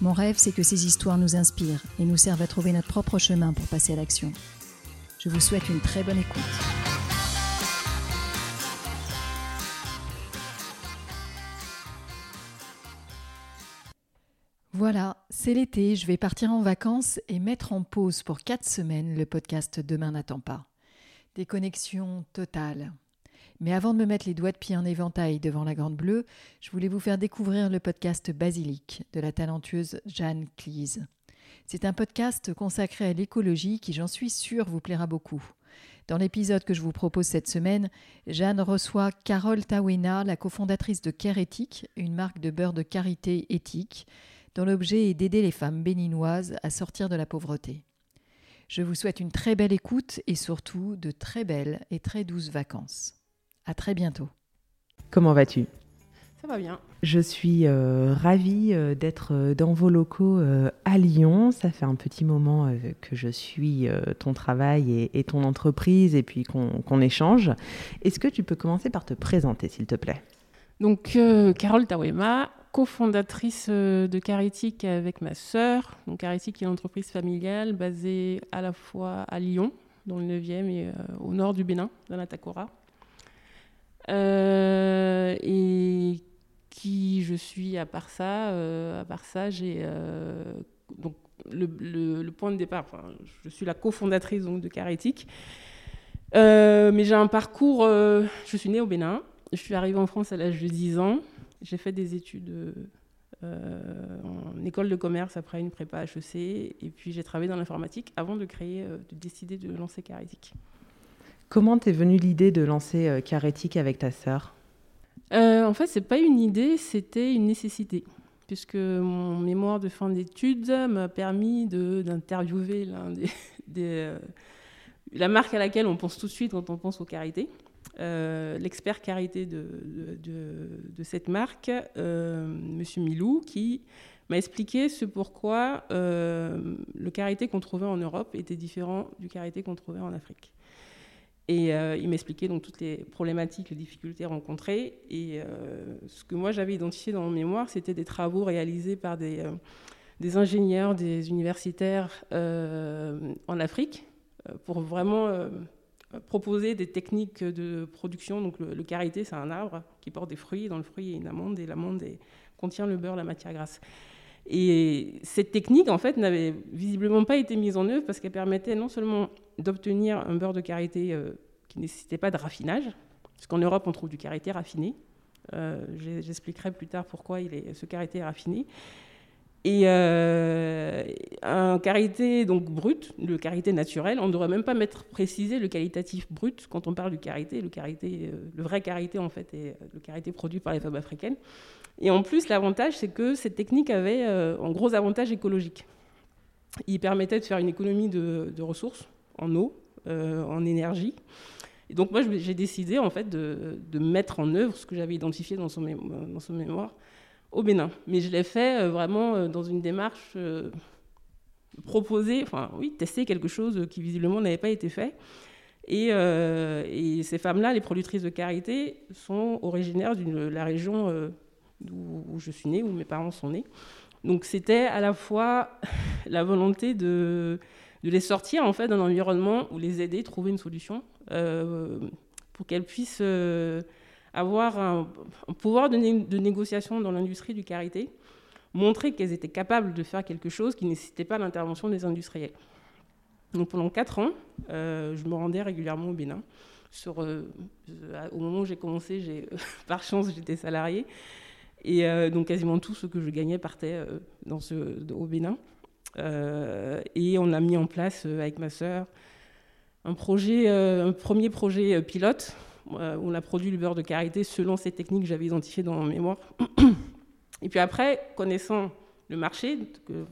Mon rêve, c'est que ces histoires nous inspirent et nous servent à trouver notre propre chemin pour passer à l'action. Je vous souhaite une très bonne écoute. Voilà, c'est l'été, je vais partir en vacances et mettre en pause pour 4 semaines le podcast Demain n'attend pas. Déconnexion totale. Mais avant de me mettre les doigts de pied en éventail devant la Grande Bleue, je voulais vous faire découvrir le podcast Basilic de la talentueuse Jeanne Cleese. C'est un podcast consacré à l'écologie qui, j'en suis sûre, vous plaira beaucoup. Dans l'épisode que je vous propose cette semaine, Jeanne reçoit Carole Tawena, la cofondatrice de Care Éthique, une marque de beurre de karité éthique, dont l'objet est d'aider les femmes béninoises à sortir de la pauvreté. Je vous souhaite une très belle écoute et surtout de très belles et très douces vacances. À très bientôt. Comment vas-tu? Ça va bien. Je suis euh, ravie euh, d'être euh, dans vos locaux à Lyon. Ça fait un petit moment que je suis ton travail et, ton entreprise et puis qu'on échange. Est-ce que tu peux commencer par te présenter, s'il te plaît? Donc, Carole Tawema, cofondatrice de Caritique avec ma sœur. Donc, Caritique est une entreprise familiale basée à la fois à Lyon, dans le 9e, et au nord du Bénin, dans la Takora. Euh, et qui je suis à part ça, euh, à part ça, j'ai euh, donc le, le, point de départ. Enfin, je suis la cofondatrice donc de Carétique, mais j'ai un parcours. je suis née au Bénin. Je suis arrivée en France à l'âge de 10 ans. J'ai fait des études en école de commerce après une prépa HEC, et puis j'ai travaillé dans l'informatique avant de créer, de décider de lancer Carétique. Comment t'es venue l'idée de lancer euh, Carétique avec ta sœur? Euh, En fait, c'est pas une idée, c'était une nécessité. Puisque mon mémoire de fin d'études m'a permis d'interviewer euh, la marque à laquelle on pense tout de suite quand on pense aux carités. l'expert carité de, cette marque, Monsieur Milou, qui m'a expliqué ce pourquoi le carité qu'on trouvait en Europe était différent du carité qu'on trouvait en Afrique. Et euh, il m'expliquait donc toutes les problématiques, les difficultés rencontrées. Et euh, ce que moi j'avais identifié dans mon mémoire, c'était des travaux réalisés par des, euh, ingénieurs, des universitaires en Afrique, pour vraiment proposer des techniques de production. Donc le, le karité, c'est un arbre qui porte des fruits. Dans le fruit, il y a une amande, et l'amande contient le beurre, la matière grasse. Et cette technique, en fait, n'avait visiblement pas été mise en œuvre parce qu'elle permettait non seulement d'obtenir un beurre de karité euh, qui ne nécessitait pas de raffinage, parce qu'en Europe, on trouve du karité raffiné. Euh, j'expliquerai plus tard pourquoi ce karité est raffiné. Et euh, un karité donc brut, le karité naturel, on ne devrait même pas mettre précisé le qualitatif brut quand on parle du karité. Le, karité, le vrai karité, en fait, est le karité produit par les femmes africaines. Et en plus, l'avantage, c'est que cette technique avait un gros avantage écologique. Il permettait de faire une économie de ressources en eau, euh, en énergie. Et donc moi, j'ai décidé en fait de, mettre en œuvre ce que j'avais identifié dans son, mémoire au Bénin. Mais je l'ai fait euh, vraiment euh, dans une démarche proposer, enfin oui, tester quelque chose qui visiblement n'avait pas été fait. Et, ces femmes-là, les productrices de carité, sont originaires de la région où, je suis née, où mes parents sont nés. Donc c'était à la fois la volonté de de les sortir en fait d'un environnement où les aider, trouver une solution euh, pour qu'elles puissent euh, avoir un, pouvoir de, négociation dans l'industrie du carité, montrer qu'elles étaient capables de faire quelque chose qui nécessitait pas l'intervention des industriels. Donc pendant quatre ans, euh, je me rendais régulièrement au Bénin. Au moment où j'ai commencé, par chance, j'étais salarié. Et donc quasiment tout ce que je gagnais partait au Bénin. Euh, et on a mis en place euh, avec ma sœur un, projet, euh, un premier projet pilote où on a produit le beurre de karité selon ces techniques que j'avais identifiées dans mon mémoire. Et puis après, connaissant le marché,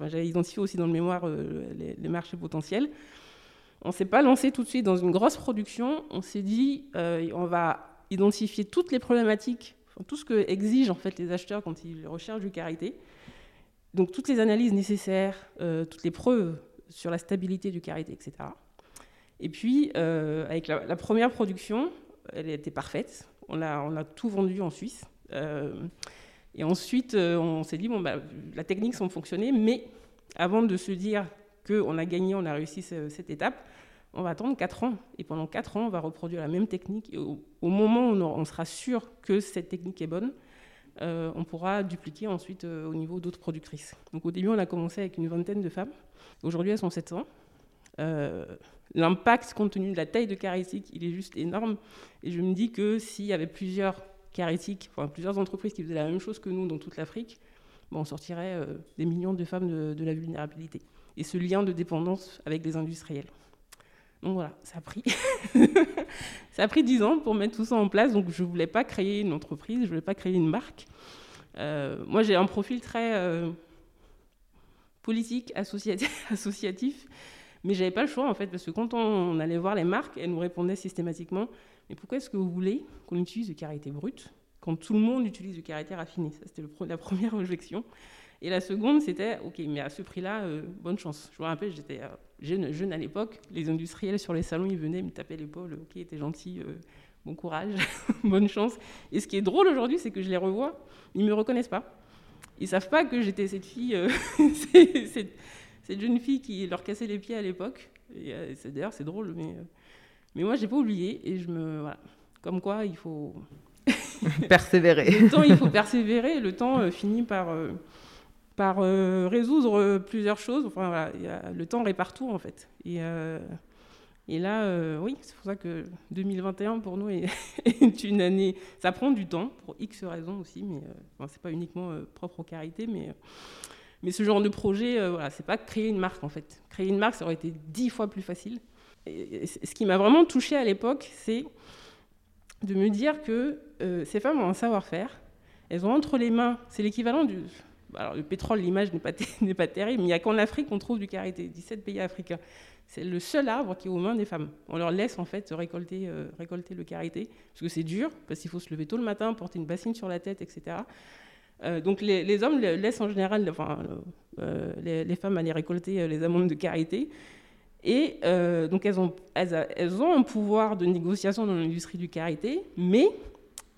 j'avais identifié aussi dans le mémoire les, marchés potentiels. On ne s'est pas lancé tout de suite dans une grosse production. On s'est dit, on va identifier toutes les problématiques, tout ce que exigent en fait les acheteurs quand ils recherchent du carité. Donc toutes les analyses nécessaires, euh, toutes les preuves sur la stabilité du carité, etc. Et puis euh, avec la, première production, elle était parfaite. On a, on a tout vendu en Suisse. Euh, et ensuite, on s'est dit, bon, bah, la technique semble fonctionner, mais avant de se dire qu'on a gagné, on a réussi cette étape, on va attendre 4 ans. Et pendant 4 ans, on va reproduire la même technique. Et au, moment où on, sera sûr que cette technique est bonne, euh, on pourra dupliquer ensuite euh, au niveau d'autres productrices. Donc au début, on a commencé avec une vingtaine de femmes. Aujourd'hui, elles sont 700. Euh, l'impact, compte tenu de la taille de Caritique, il est juste énorme. Et je me dis que s'il y avait plusieurs Caritiques, enfin plusieurs entreprises qui faisaient la même chose que nous dans toute l'Afrique, on sortirait des millions de femmes de, de la vulnérabilité. Et ce lien de dépendance avec les industriels. Donc voilà, ça a pris. ça a pris 10 ans pour mettre tout ça en place. Donc je ne voulais pas créer une entreprise, je ne voulais pas créer une marque. Euh, moi, j'ai un profil très euh, politique, associatif, associatif mais j'avais pas le choix en fait, parce que quand on, allait voir les marques, elles nous répondaient systématiquement Mais pourquoi est-ce que vous voulez qu'on utilise du karité brut quand tout le monde utilise du karité raffiné Ça, c'était la première objection. Et la seconde, c'était, OK, mais à ce prix-là, euh, bonne chance. Je me rappelle, j'étais jeune, jeune à l'époque, les industriels sur les salons, ils venaient me taper l'épaule, OK, t'es gentil, euh, bon courage, bonne chance. Et ce qui est drôle aujourd'hui, c'est que je les revois, ils ne me reconnaissent pas. Ils ne savent pas que j'étais cette fille, cette, cette, jeune fille qui leur cassait les pieds à l'époque. D'ailleurs, c'est drôle, mais, mais moi, je n'ai pas oublié. Et je me. Voilà. Comme quoi, il faut. persévérer. le temps, il faut persévérer. Le temps finit par par euh, résoudre euh, plusieurs choses. Enfin, voilà, le temps répare tout, en fait. Et, euh, et là, oui, c'est pour ça que 2021, pour nous, est, une année... Ça prend du temps, pour X raisons aussi, mais enfin, c'est pas uniquement propre aux carités, mais... Mais ce genre de projet, voilà, c'est pas créer une marque en fait. Créer une marque, ça aurait été dix fois plus facile. Ce qui m'a vraiment touché à l'époque, c'est de me dire que ces femmes ont un savoir-faire. Elles ont entre les mains, c'est l'équivalent du, alors, le pétrole, l'image n'est pas, terrible, mais il n'y a qu'en Afrique qu'on trouve du karité, 17 pays africains. C'est le seul arbre qui est aux mains des femmes. On leur laisse en fait récolter, euh, récolter le karité, parce que c'est dur, parce qu'il faut se lever tôt le matin, porter une bassine sur la tête, etc. Euh, donc les, hommes laissent en général, enfin, euh, les, femmes aller récolter les amandes de karité. Et donc elles ont, elles, elles, ont un pouvoir de négociation dans l'industrie du karité, mais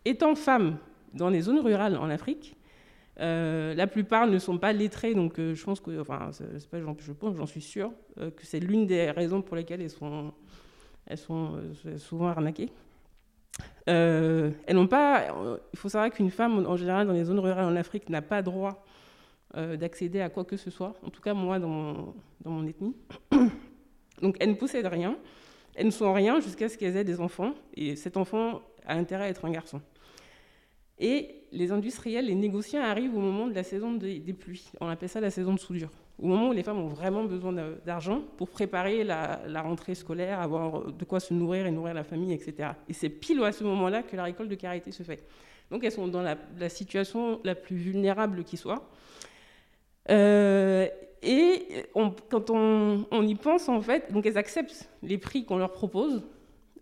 étant femmes dans les zones rurales en Afrique, euh, la plupart ne sont pas lettrés, donc euh, je pense que, enfin, c'est pas, je pense, j'en suis euh, que c'est l'une des raisons pour lesquelles elles sont, elles sont souvent arnaquées. elles n'ont pas. il faut savoir qu'une femme, en général, dans les zones rurales en Afrique, n'a pas droit d'accéder à quoi que ce soit. En tout cas, moi, dans mon, dans mon ethnie. donc, elles ne possèdent rien. Elles ne sont rien jusqu'à ce qu'elles aient des enfants. Et cet enfant a intérêt à être un garçon. Et les industriels, les négociants arrivent au moment de la saison des, pluies. On appelle ça la saison de soudure. Au moment où les femmes ont vraiment besoin d'argent pour préparer la, rentrée scolaire, avoir de quoi se nourrir et nourrir la famille, etc. Et c'est pile à ce moment-là que la récolte de karité se fait. Donc elles sont dans la, situation la plus vulnérable qui soit. Euh, et quand on, on, y pense, en fait, donc elles acceptent les prix qu'on leur propose,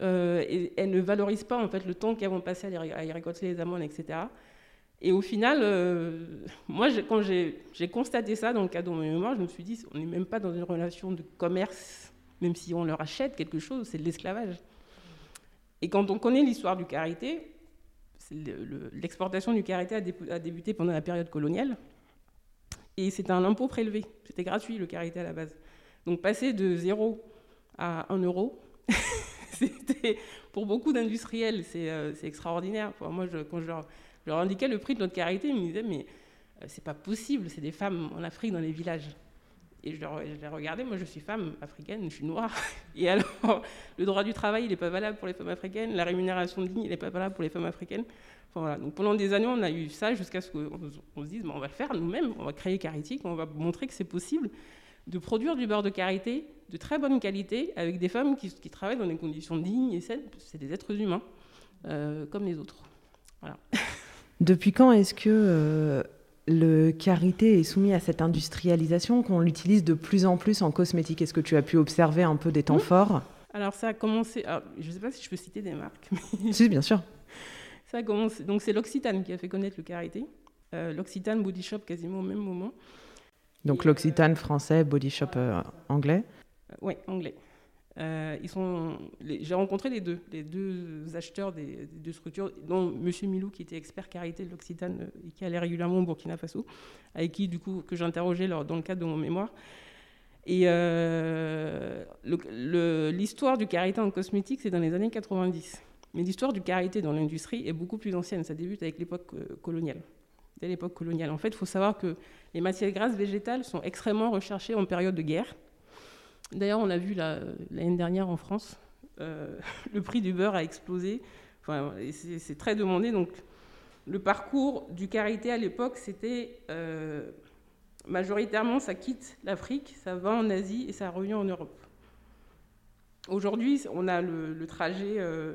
euh, et elles ne valorisent pas en fait le temps qu'elles vont passer à, y récolter les amandes, etc. Et au final, euh, moi, quand j'ai constaté ça dans le cadre de mon mémoire, je me suis dit, on n'est même pas dans une relation de commerce, même si on leur achète quelque chose, c'est de l'esclavage. Et quand on connaît l'histoire du karité, l'exportation du karité a, débuté pendant la période coloniale, et c'était un impôt prélevé, c'était gratuit le karité à la base. Donc passer de 0 à 1 euro, pour beaucoup d'industriels, c'est euh, extraordinaire. moi, quand je leur, indiquais le prix de notre carité, ils me disaient, mais euh, c'est pas possible, c'est des femmes en Afrique dans les villages. Et je, les regardais, moi je suis femme africaine, je suis noire. Et alors, le droit du travail, il n'est pas valable pour les femmes africaines, la rémunération digne, il n'est pas valable pour les femmes africaines. Donc pendant des années, on a eu ça jusqu'à ce qu'on se dise, on va le faire nous-mêmes, on va créer Caritique, on va montrer que c'est possible de produire du beurre de karité de très bonne qualité avec des femmes qui, travaillent dans des conditions dignes et saines. C'est des êtres humains euh, comme les autres. Voilà. Depuis quand est-ce que euh, le karité est soumis à cette industrialisation, qu'on l'utilise de plus en plus en cosmétique? Est-ce que tu as pu observer un peu des temps forts? Alors ça a commencé, je ne sais pas si je peux citer des marques. Si, bien sûr. Ça a commencé, donc c'est l'Occitane qui a fait connaître le karité. Euh, L'Occitane Body Shop quasiment au même moment. Donc l'Occitane français, Body Shop anglais Oui, anglais. Euh, ils sont, j'ai rencontré les deux, les deux acheteurs des, deux structures, dont Monsieur Milou qui était expert carité de l'Occitane euh, et qui allait régulièrement au Burkina Faso, avec qui du coup que j'interrogeais dans le cadre de mon mémoire. Et euh, l'histoire du carité en cosmétique, c'est dans les années 90. Mais l'histoire du carité dans l'industrie est beaucoup plus ancienne. Ça débute avec l'époque coloniale. Dès l'époque coloniale. En fait, il faut savoir que les matières grasses végétales sont extrêmement recherchées en période de guerre. D'ailleurs, on a vu l'année dernière en France, euh, le prix du beurre a explosé. Enfin, c'est très demandé. Donc, le parcours du karité à l'époque, c'était euh, majoritairement, ça quitte l'Afrique, ça va en Asie et ça revient en Europe. Aujourd'hui, on a le, trajet euh,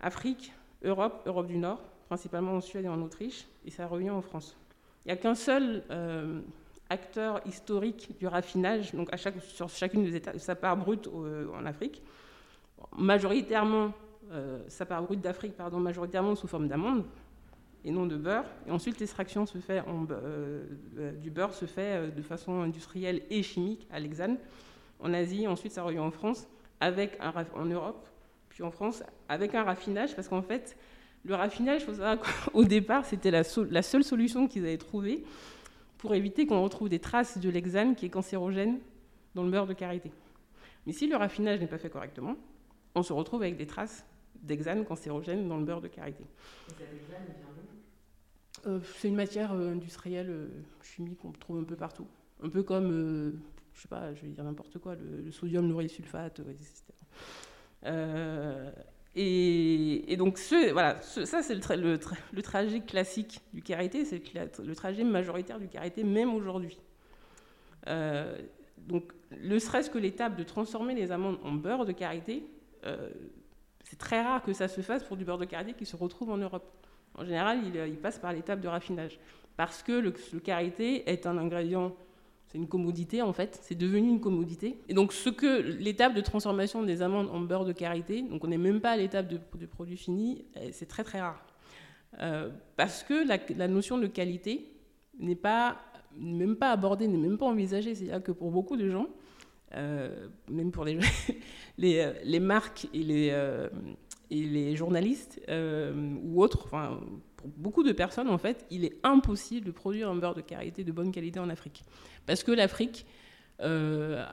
Afrique, Europe, Europe du Nord, principalement en Suède et en Autriche, et ça revient en France. Il n'y a qu'un seul acteur historique du raffinage, donc à chaque, sur chacune des étapes, sa part brute euh, en Afrique. Majoritairement, euh, sa part brute d'Afrique, pardon, majoritairement sous forme d'amandes et non de beurre. Et ensuite, l'extraction se fait euh, du beurre se fait de façon industrielle et chimique à Lexane, en Asie. Ensuite, ça revient en France, avec un, en Europe, puis en France, avec un raffinage, parce qu'en fait, le raffinage, il faut savoir qu'au départ, c'était la, la, seule solution qu'ils avaient trouvée pour éviter qu'on retrouve des traces de l'hexane qui est cancérogène dans le beurre de karité. Mais si le raffinage n'est pas fait correctement, on se retrouve avec des traces d'hexane cancérogène dans le beurre de karité. Euh, c'est une matière euh, industrielle euh, chimique qu'on trouve un peu partout. Un peu comme, je sais pas, je vais dire n'importe quoi, le, sodium lauryl sulfate, etc. Et, donc, ça, c'est le, trajet classique du karité, c'est le, trajet majoritaire du karité, même aujourd'hui. Euh, donc, ne serait-ce que l'étape de transformer les amandes en beurre de karité, euh, c'est très rare que ça se fasse pour du beurre de karité qui se retrouve en Europe. En général, il, il passe par l'étape de raffinage. Parce que le, le karité est un ingrédient c'est une commodité en fait, c'est devenu une commodité. Et donc ce que l'étape de transformation des amandes en beurre de karité, donc on n'est même pas à l'étape de, produit fini, c'est très très rare. Euh, parce que la, notion de qualité n'est pas même pas abordée, n'est même pas envisagée. C'est-à-dire que pour beaucoup de gens, euh, même pour les, les, les, marques et les, euh, et les journalistes ou autres, enfin, pour beaucoup de personnes, en fait, il est impossible de produire un beurre de karité de bonne qualité en Afrique. Parce que l'Afrique euh,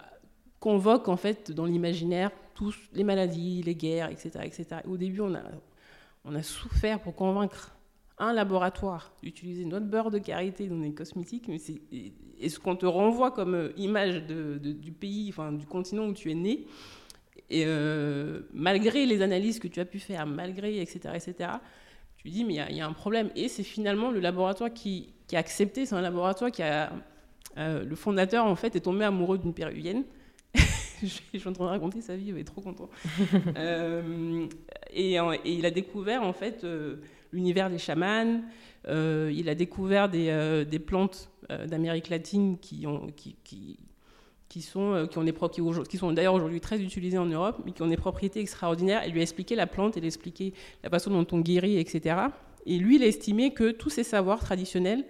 convoque en fait dans l'imaginaire tous les maladies, les guerres, etc. etc. au début, on a, souffert pour convaincre un laboratoire d'utiliser notre beurre de karité dans les cosmétiques, mais c'est, et ce qu'on te renvoie comme euh, image du pays, enfin du continent où tu es né, et euh, malgré les analyses que tu as pu faire, malgré etc. etc. Tu dis mais il y, a un problème et c'est finalement le laboratoire qui, qui a accepté, c'est un laboratoire qui a euh, le fondateur, en fait, est tombé amoureux d'une péruvienne. je suis en train de raconter sa vie, il est trop content. Euh, et, il a découvert, en fait, euh, l'univers des chamans. il a découvert des, des plantes d'Amérique latine qui, ont, qui, qui, qui sont, qui ont des qui, sont d'ailleurs aujourd'hui très utilisées en Europe, mais qui ont des propriétés extraordinaires. Il lui a expliqué la plante, il a expliqué la façon dont on guérit, etc. Et lui, il a estimé que tous ces savoirs traditionnels,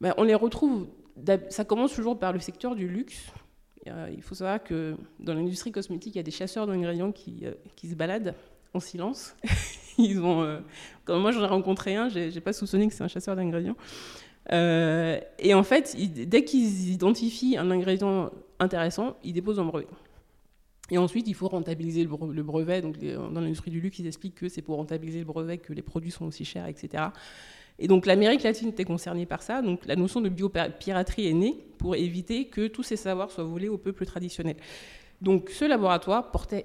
ben, on les retrouve ça commence toujours par le secteur du luxe. Euh, il faut savoir que dans l'industrie cosmétique, il y a des chasseurs d'ingrédients qui, euh, qui, se baladent en silence. Ils ont, euh, moi j'en ai rencontré un, j'ai pas soupçonné que c'est un chasseur d'ingrédients. Et en fait, dès qu'ils identifient un ingrédient intéressant, ils déposent un brevet. Et ensuite, il faut rentabiliser le brevet. Donc, dans l'industrie du luxe, ils expliquent que c'est pour rentabiliser le brevet que les produits sont aussi chers, etc. Et donc l'Amérique latine était concernée par ça, donc la notion de biopiraterie est née pour éviter que tous ces savoirs soient volés au peuple traditionnel. Donc ce laboratoire portait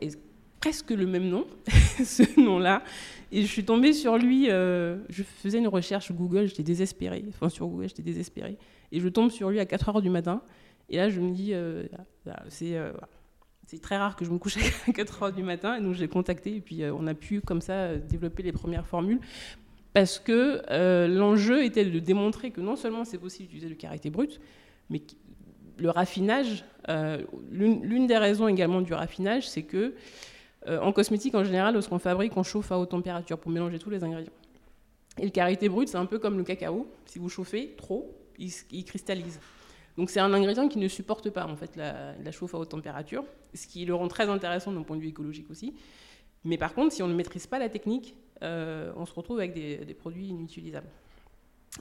presque le même nom, ce nom-là, et je suis tombée sur lui, euh, je faisais une recherche Google, j'étais désespérée, enfin sur Google j'étais désespérée, et je tombe sur lui à 4 heures du matin, et là je me dis, euh, c'est... Euh, c'est très rare que je me couche à 4 heures du matin, et donc j'ai contacté, et puis on a pu comme ça développer les premières formules. Parce que l'enjeu était de démontrer que non seulement c'est possible d'utiliser le karité brut, mais le raffinage, l'une des raisons également du raffinage, c'est que en cosmétique en général, lorsqu'on fabrique, on chauffe à haute température pour mélanger tous les ingrédients. Et le karité brut, c'est un peu comme le cacao. Si vous chauffez trop, il, cristallise. Donc c'est un ingrédient qui ne supporte pas en fait la, chauffe à haute température, ce qui le rend très intéressant d'un point de vue écologique aussi. Mais par contre, si on ne maîtrise pas la technique, euh, on se retrouve avec des, produits inutilisables.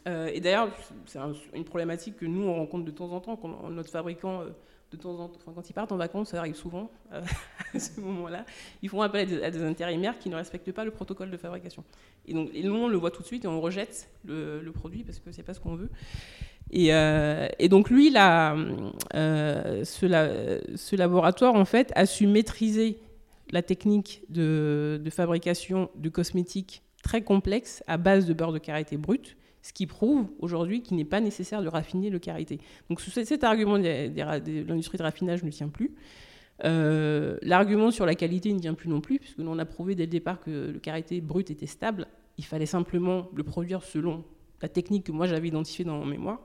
Euh, et d'ailleurs, c'est une problématique que nous on rencontre de temps en temps quand notre fabricant euh, de temps en temps, quand ils partent en vacances, ça arrive souvent à ce moment-là, ils font appel à des, intérimaires qui ne respectent pas le protocole de fabrication. Et donc, nous, on le voit tout de suite et on rejette le, produit parce que c'est pas ce qu'on veut. Et, euh, donc, lui, là, euh, ce, laboratoire, en fait, a su maîtriser la technique de, de fabrication de cosmétiques très complexe à base de beurre de karité brut ce qui prouve aujourd'hui qu'il n'est pas nécessaire de raffiner le karité. Donc cet argument de l'industrie de raffinage ne tient plus. Euh, l'argument sur la qualité ne tient plus non plus, puisque l'on a prouvé dès le départ que le karité brut était stable. Il fallait simplement le produire selon la technique que moi j'avais identifiée dans mon mémoire.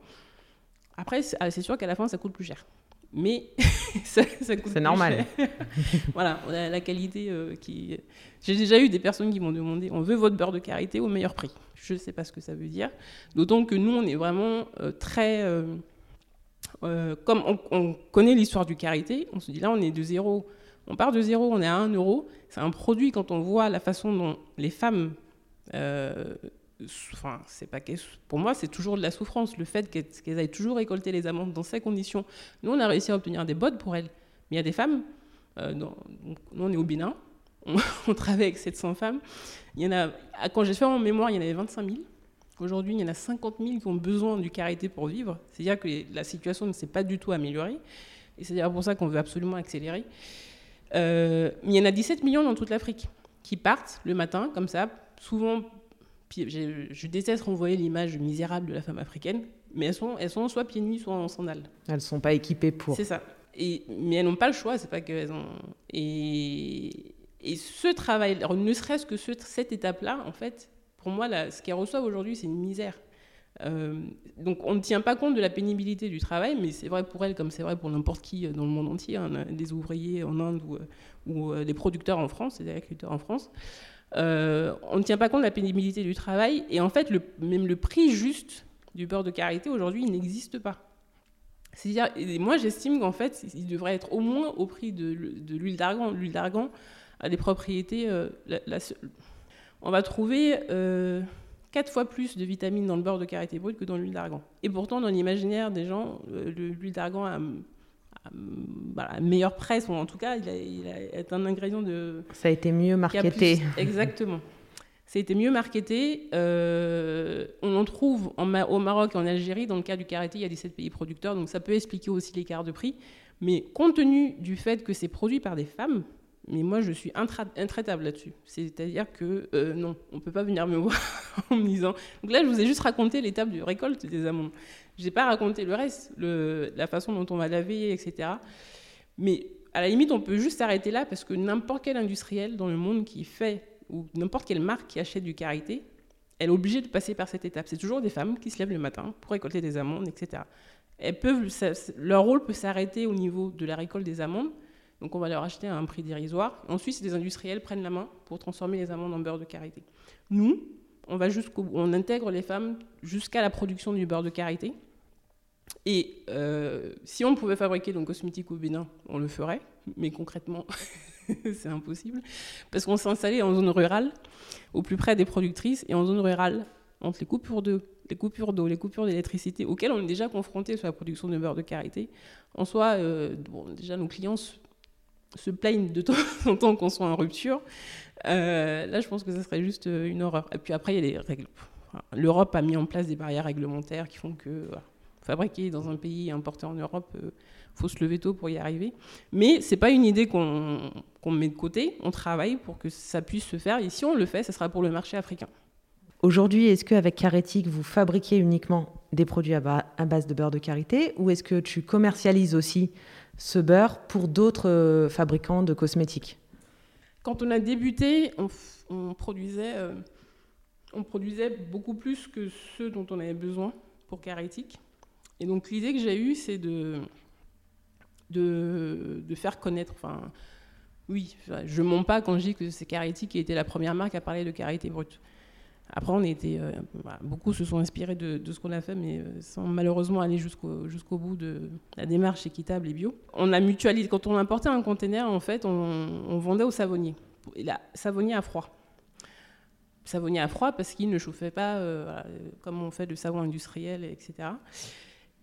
Après, c'est ah, sûr qu'à la fin, ça coûte plus cher. Mais ça, coûte C'est normal. voilà, la, qualité euh, qui. J'ai déjà eu des personnes qui m'ont demandé on veut votre beurre de karité au meilleur prix. Je ne sais pas ce que ça veut dire. D'autant que nous, on est vraiment euh, très. Euh, euh, comme on, connaît l'histoire du karité, on se dit là, on est de zéro. On part de zéro, on est à 1 euro. C'est un produit, quand on voit la façon dont les femmes. Enfin, c'est pas pour moi, c'est toujours de la souffrance. Le fait qu'elles aillent toujours récolter les amandes dans ces conditions. Nous, on a réussi à obtenir des bottes pour elles. Mais il y a des femmes. nous, on est au Bénin. On, on travaille avec 700 femmes. Il y en a, quand j'ai fait mon mémoire, il y en avait 25 000. Aujourd'hui, il y en a 50 000 qui ont besoin du karité pour vivre. C'est-à-dire que la situation ne s'est pas du tout améliorée. Et c'est pour ça qu'on veut absolument accélérer. Euh, mais il y en a 17 millions dans toute l'Afrique qui partent le matin, comme ça, souvent. Je, déteste renvoyer l'image misérable de la femme africaine, mais elles sont, elles sont soit pieds nus, soit en sandales. Elles ne sont pas équipées pour. C'est ça. Et, mais elles n'ont pas le choix, c'est pas qu'elles ont. Et, et ce travail, ne serait-ce que cette étape-là, en fait, pour moi, ce qu'elles reçoivent aujourd'hui, c'est une misère. Euh, donc on ne tient pas compte de la pénibilité du travail, mais c'est vrai pour elles comme c'est vrai pour n'importe qui dans le monde entier, hein, des ouvriers en Inde ou, euh, des producteurs en France, des agriculteurs en France. Euh, on ne tient pas compte de la pénibilité du travail et en fait même le prix juste du beurre de karité aujourd'hui il n'existe pas. C'est-à-dire, moi j'estime qu'en fait il devrait être au moins au prix de, de l'huile d'argan. L'huile d'argan, à des propriétés. Euh, on va trouver euh, quatre fois plus de vitamines dans le beurre de karité brut que dans l'huile d'argan. Et pourtant, dans l'imaginaire des gens, euh, l'huile d'argan a, meilleure presse, ou en tout cas, il, est un ingrédient de. Ça a été mieux marketé. exactement. Ça a été mieux marketé. on en trouve en, au Maroc et en Algérie. Dans le cas du karité, il y a 17 pays producteurs, donc ça peut expliquer aussi l'écart de prix. Mais compte tenu du fait que c'est produit par des femmes, mais moi, je suis intraitable là-dessus. C'est-à-dire que euh, non, on ne peut pas venir me voir en me disant. Donc là, je vous ai juste raconté l'étape de récolte des amandes. Je n'ai pas raconté le reste, la façon dont on va laver, etc. Mais à la limite, on peut juste s'arrêter là parce que n'importe quel industriel dans le monde qui fait, ou n'importe quelle marque qui achète du karité, elle est obligée de passer par cette étape. C'est toujours des femmes qui se lèvent le matin pour récolter des amandes, etc. Elles peuvent, leur rôle peut s'arrêter au niveau de la récolte des amandes donc on va leur acheter à un prix dérisoire. Ensuite, des industriels prennent la main pour transformer les amandes en beurre de karité. Nous, on va on intègre les femmes jusqu'à la production du beurre de karité. Et euh, si on pouvait fabriquer donc cosmétique au Bénin, on le ferait, mais concrètement, c'est impossible, parce qu'on s'est installé en zone rurale, au plus près des productrices, et en zone rurale, entre les coupures de les coupures d'eau, les coupures d'électricité, auxquelles on est déjà confronté sur la production de beurre de karité. En soi, euh, bon, déjà nos clients se plaignent de temps en temps qu'on soit en rupture. Euh, là, je pense que ce serait juste euh, une horreur. Et puis après, il y a des règles. L'Europe a mis en place des barrières réglementaires qui font que fabriquer dans un pays et importer en Europe, il euh, faut se lever tôt pour y arriver. Mais c'est pas une idée qu'on met de côté. On travaille pour que ça puisse se faire. Et si on le fait, ce sera pour le marché africain. Aujourd'hui, est-ce qu'avec Carétique, vous fabriquez uniquement des produits à, base de beurre de karité? Ou est-ce que tu commercialises aussi ce beurre pour d'autres euh, fabricants de cosmétiques Quand on a débuté, on, produisait, euh, produisait beaucoup plus que ceux dont on avait besoin pour Carétique. Et donc l'idée que j'ai eue, c'est de, faire connaître, oui, je ne mens pas quand je dis que c'est Carétique qui était la première marque à parler de carité brute. Après, on était, euh, beaucoup se sont inspirés de, ce qu'on a fait, mais euh, sans malheureusement aller jusqu'au jusqu'au bout de la démarche équitable et bio. On a mutualisé. Quand on importait un conteneur, en fait, on, vendait au savonnier. Savonnier à froid. Savonnier à froid parce qu'il ne chauffait pas euh, comme on fait le savon industriel, etc.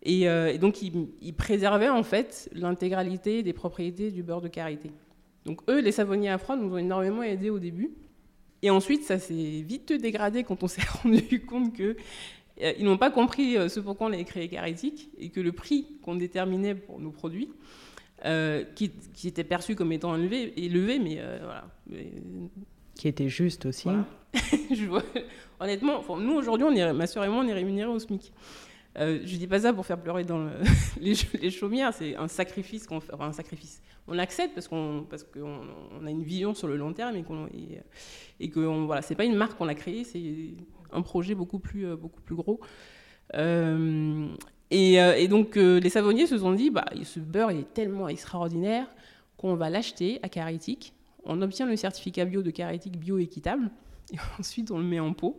Et, donc, il, il, préservait en fait l'intégralité des propriétés du beurre de karité. Donc, eux, les savonniers à froid, nous ont énormément aidés au début. Et ensuite, ça s'est vite dégradé quand on s'est rendu compte que euh, ils n'ont pas compris euh, ce pourquoi on avait créé Carétique et que le prix qu'on déterminait pour nos produits, euh, qui, était perçu comme étant élevé, élevé mais voilà. Qui était juste aussi. honnêtement, nous aujourd'hui, ma soeur et moi, on est rémunérés au SMIC. Euh, je dis pas ça pour faire pleurer dans les, les, chaumières, c'est un sacrifice qu'on un sacrifice. On accepte parce qu'on on a une vision sur le long terme et que voilà, c'est pas une marque qu'on a créée, c'est un projet beaucoup plus euh, gros. Euh, et, et, donc les savonniers se sont dit, bah, ce beurre est tellement extraordinaire qu'on va l'acheter à Carétique. On obtient le certificat bio de Carétique bio équitable et ensuite on le met en pot.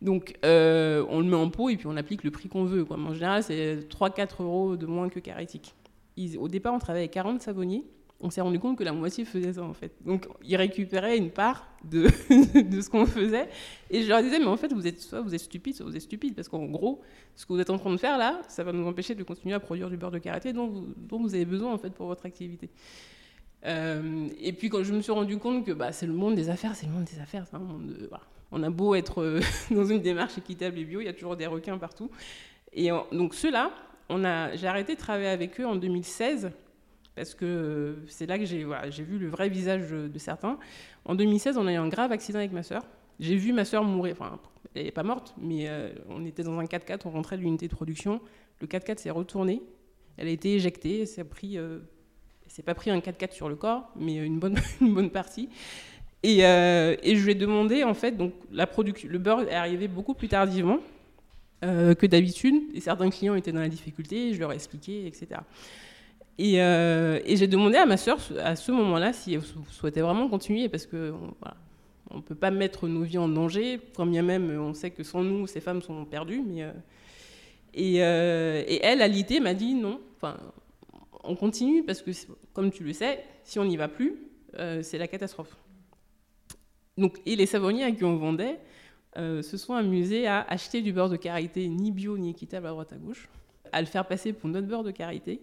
Donc, euh, on le met en pot et puis on applique le prix qu'on veut. En général, c'est 3-4 euros de moins que Carétique. au départ, on travaillait avec 40 savonniers. On s'est rendu compte que la moitié faisait ça, en fait. Donc, ils récupéraient une part de, ce qu'on faisait. Et je leur disais, mais en fait, vous êtes, soit vous êtes stupide, soit vous êtes stupide. Parce qu'en gros, ce que vous êtes en train de faire là, ça va nous empêcher de continuer à produire du beurre de karité dont vous, avez besoin, en fait, pour votre activité. Euh, et puis, quand je me suis rendu compte que bah, c'est le monde des affaires, c'est le monde des affaires, c'est un monde de, on a beau être euh, dans une démarche équitable et bio, il y a toujours des requins partout. Et donc ceux-là, j'ai arrêté de travailler avec eux en 2016 parce que euh, c'est là que j'ai vu le vrai visage de certains. En 2016, on a eu un grave accident avec ma sœur. J'ai vu ma sœur mourir. Enfin, elle n'est pas morte, mais euh, on était dans un 4x4, on rentrait de l'unité de production. Le 4x4 s'est retourné. Elle a été éjectée. S'est pas pris un 4x4 sur le corps, mais une bonne partie. Euh, et, je lui ai demandé, en fait, donc la production, le beurre est arrivé beaucoup plus tardivement euh, que d'habitude, et certains clients étaient dans la difficulté, je leur ai expliqué, etc. Euh, et, j'ai demandé à ma sœur, à ce moment-là, si elle souhaitait vraiment continuer, parce que on peut pas mettre nos vies en danger, quand bien même on sait que sans nous, ces femmes sont perdues. Mais, et, elle, à l'idée, m'a dit non, on continue, parce que, comme tu le sais, si on n'y va plus, c'est la catastrophe. Donc, et les savonniers à qui on vendait euh, se sont amusés à acheter du beurre de karité ni bio ni équitable à droite à gauche, à le faire passer pour notre beurre de karité.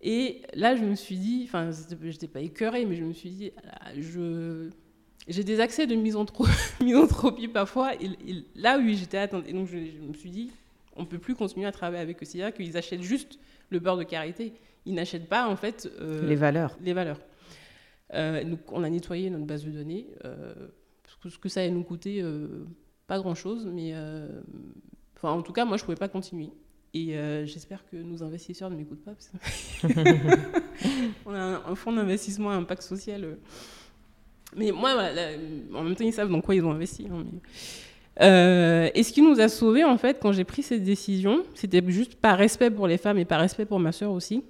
Et là, je me suis dit, enfin, je n'étais pas écœurée, mais je me suis dit, je, j'ai des accès de misanthropie, parfois. Et, là, oui, j'étais attendue. Et donc, je, me suis dit, on ne peut plus continuer à travailler avec eux. C'est-à-dire qu'ils achètent juste le beurre de karité. Ils n'achètent pas, en fait. Euh, les valeurs. Les valeurs. Euh, on a nettoyé notre base de données. Euh, ce que ça allait nous coûter, euh, pas grand-chose, mais en tout cas, moi, je ne pouvais pas continuer. Et j'espère que nos investisseurs ne m'écoutent pas. on a un, fonds d'investissement à impact social. Mais moi, en même temps, ils savent dans quoi ils ont investi. Hein, et ce qui nous a sauvés, en fait, quand j'ai pris cette décision, c'était juste par respect pour les femmes et par respect pour ma sœur aussi.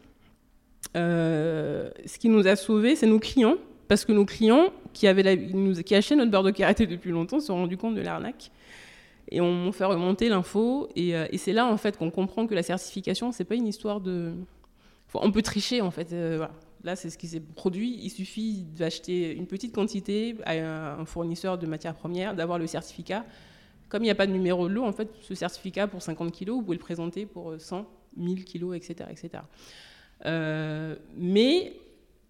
Euh, ce qui nous a sauvés, c'est nos clients, parce que nos clients qui, avaient qui achetaient notre beurre de karité depuis longtemps se sont rendus compte de l'arnaque. Et on fait remonter l'info. Euh, et, c'est là, en fait, qu'on comprend que la certification, c'est pas une histoire de. on peut tricher, en fait. Euh, là, c'est ce qui s'est produit. Il suffit d'acheter une petite quantité à un fournisseur de matières premières, d'avoir le certificat. Comme il n'y a pas de numéro de lot, en fait, ce certificat pour 50 kg, vous pouvez le présenter pour 100, 1000 kg, etc. etc. Euh, mais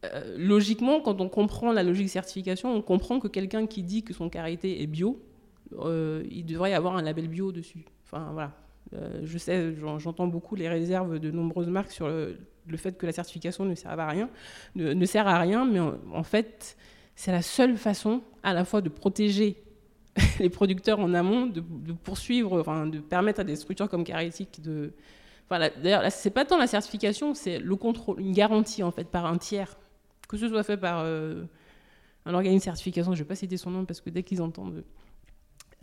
euh, logiquement, quand on comprend la logique certification, on comprend que quelqu'un qui dit que son karité est bio, euh, il devrait y avoir un label bio dessus. Enfin voilà. je sais, j'entends beaucoup les réserves de nombreuses marques sur le, fait que la certification ne sert à rien, ne, sert à rien, mais en, fait, c'est la seule façon à la fois de protéger les producteurs en amont, de, poursuivre, enfin, de permettre à des structures comme Caritic de, D'ailleurs, c'est pas tant la certification, c'est le contrôle, une garantie en fait par un tiers, que ce soit fait par euh, un organisme de certification, je vais pas citer son nom parce que dès qu'ils entendent,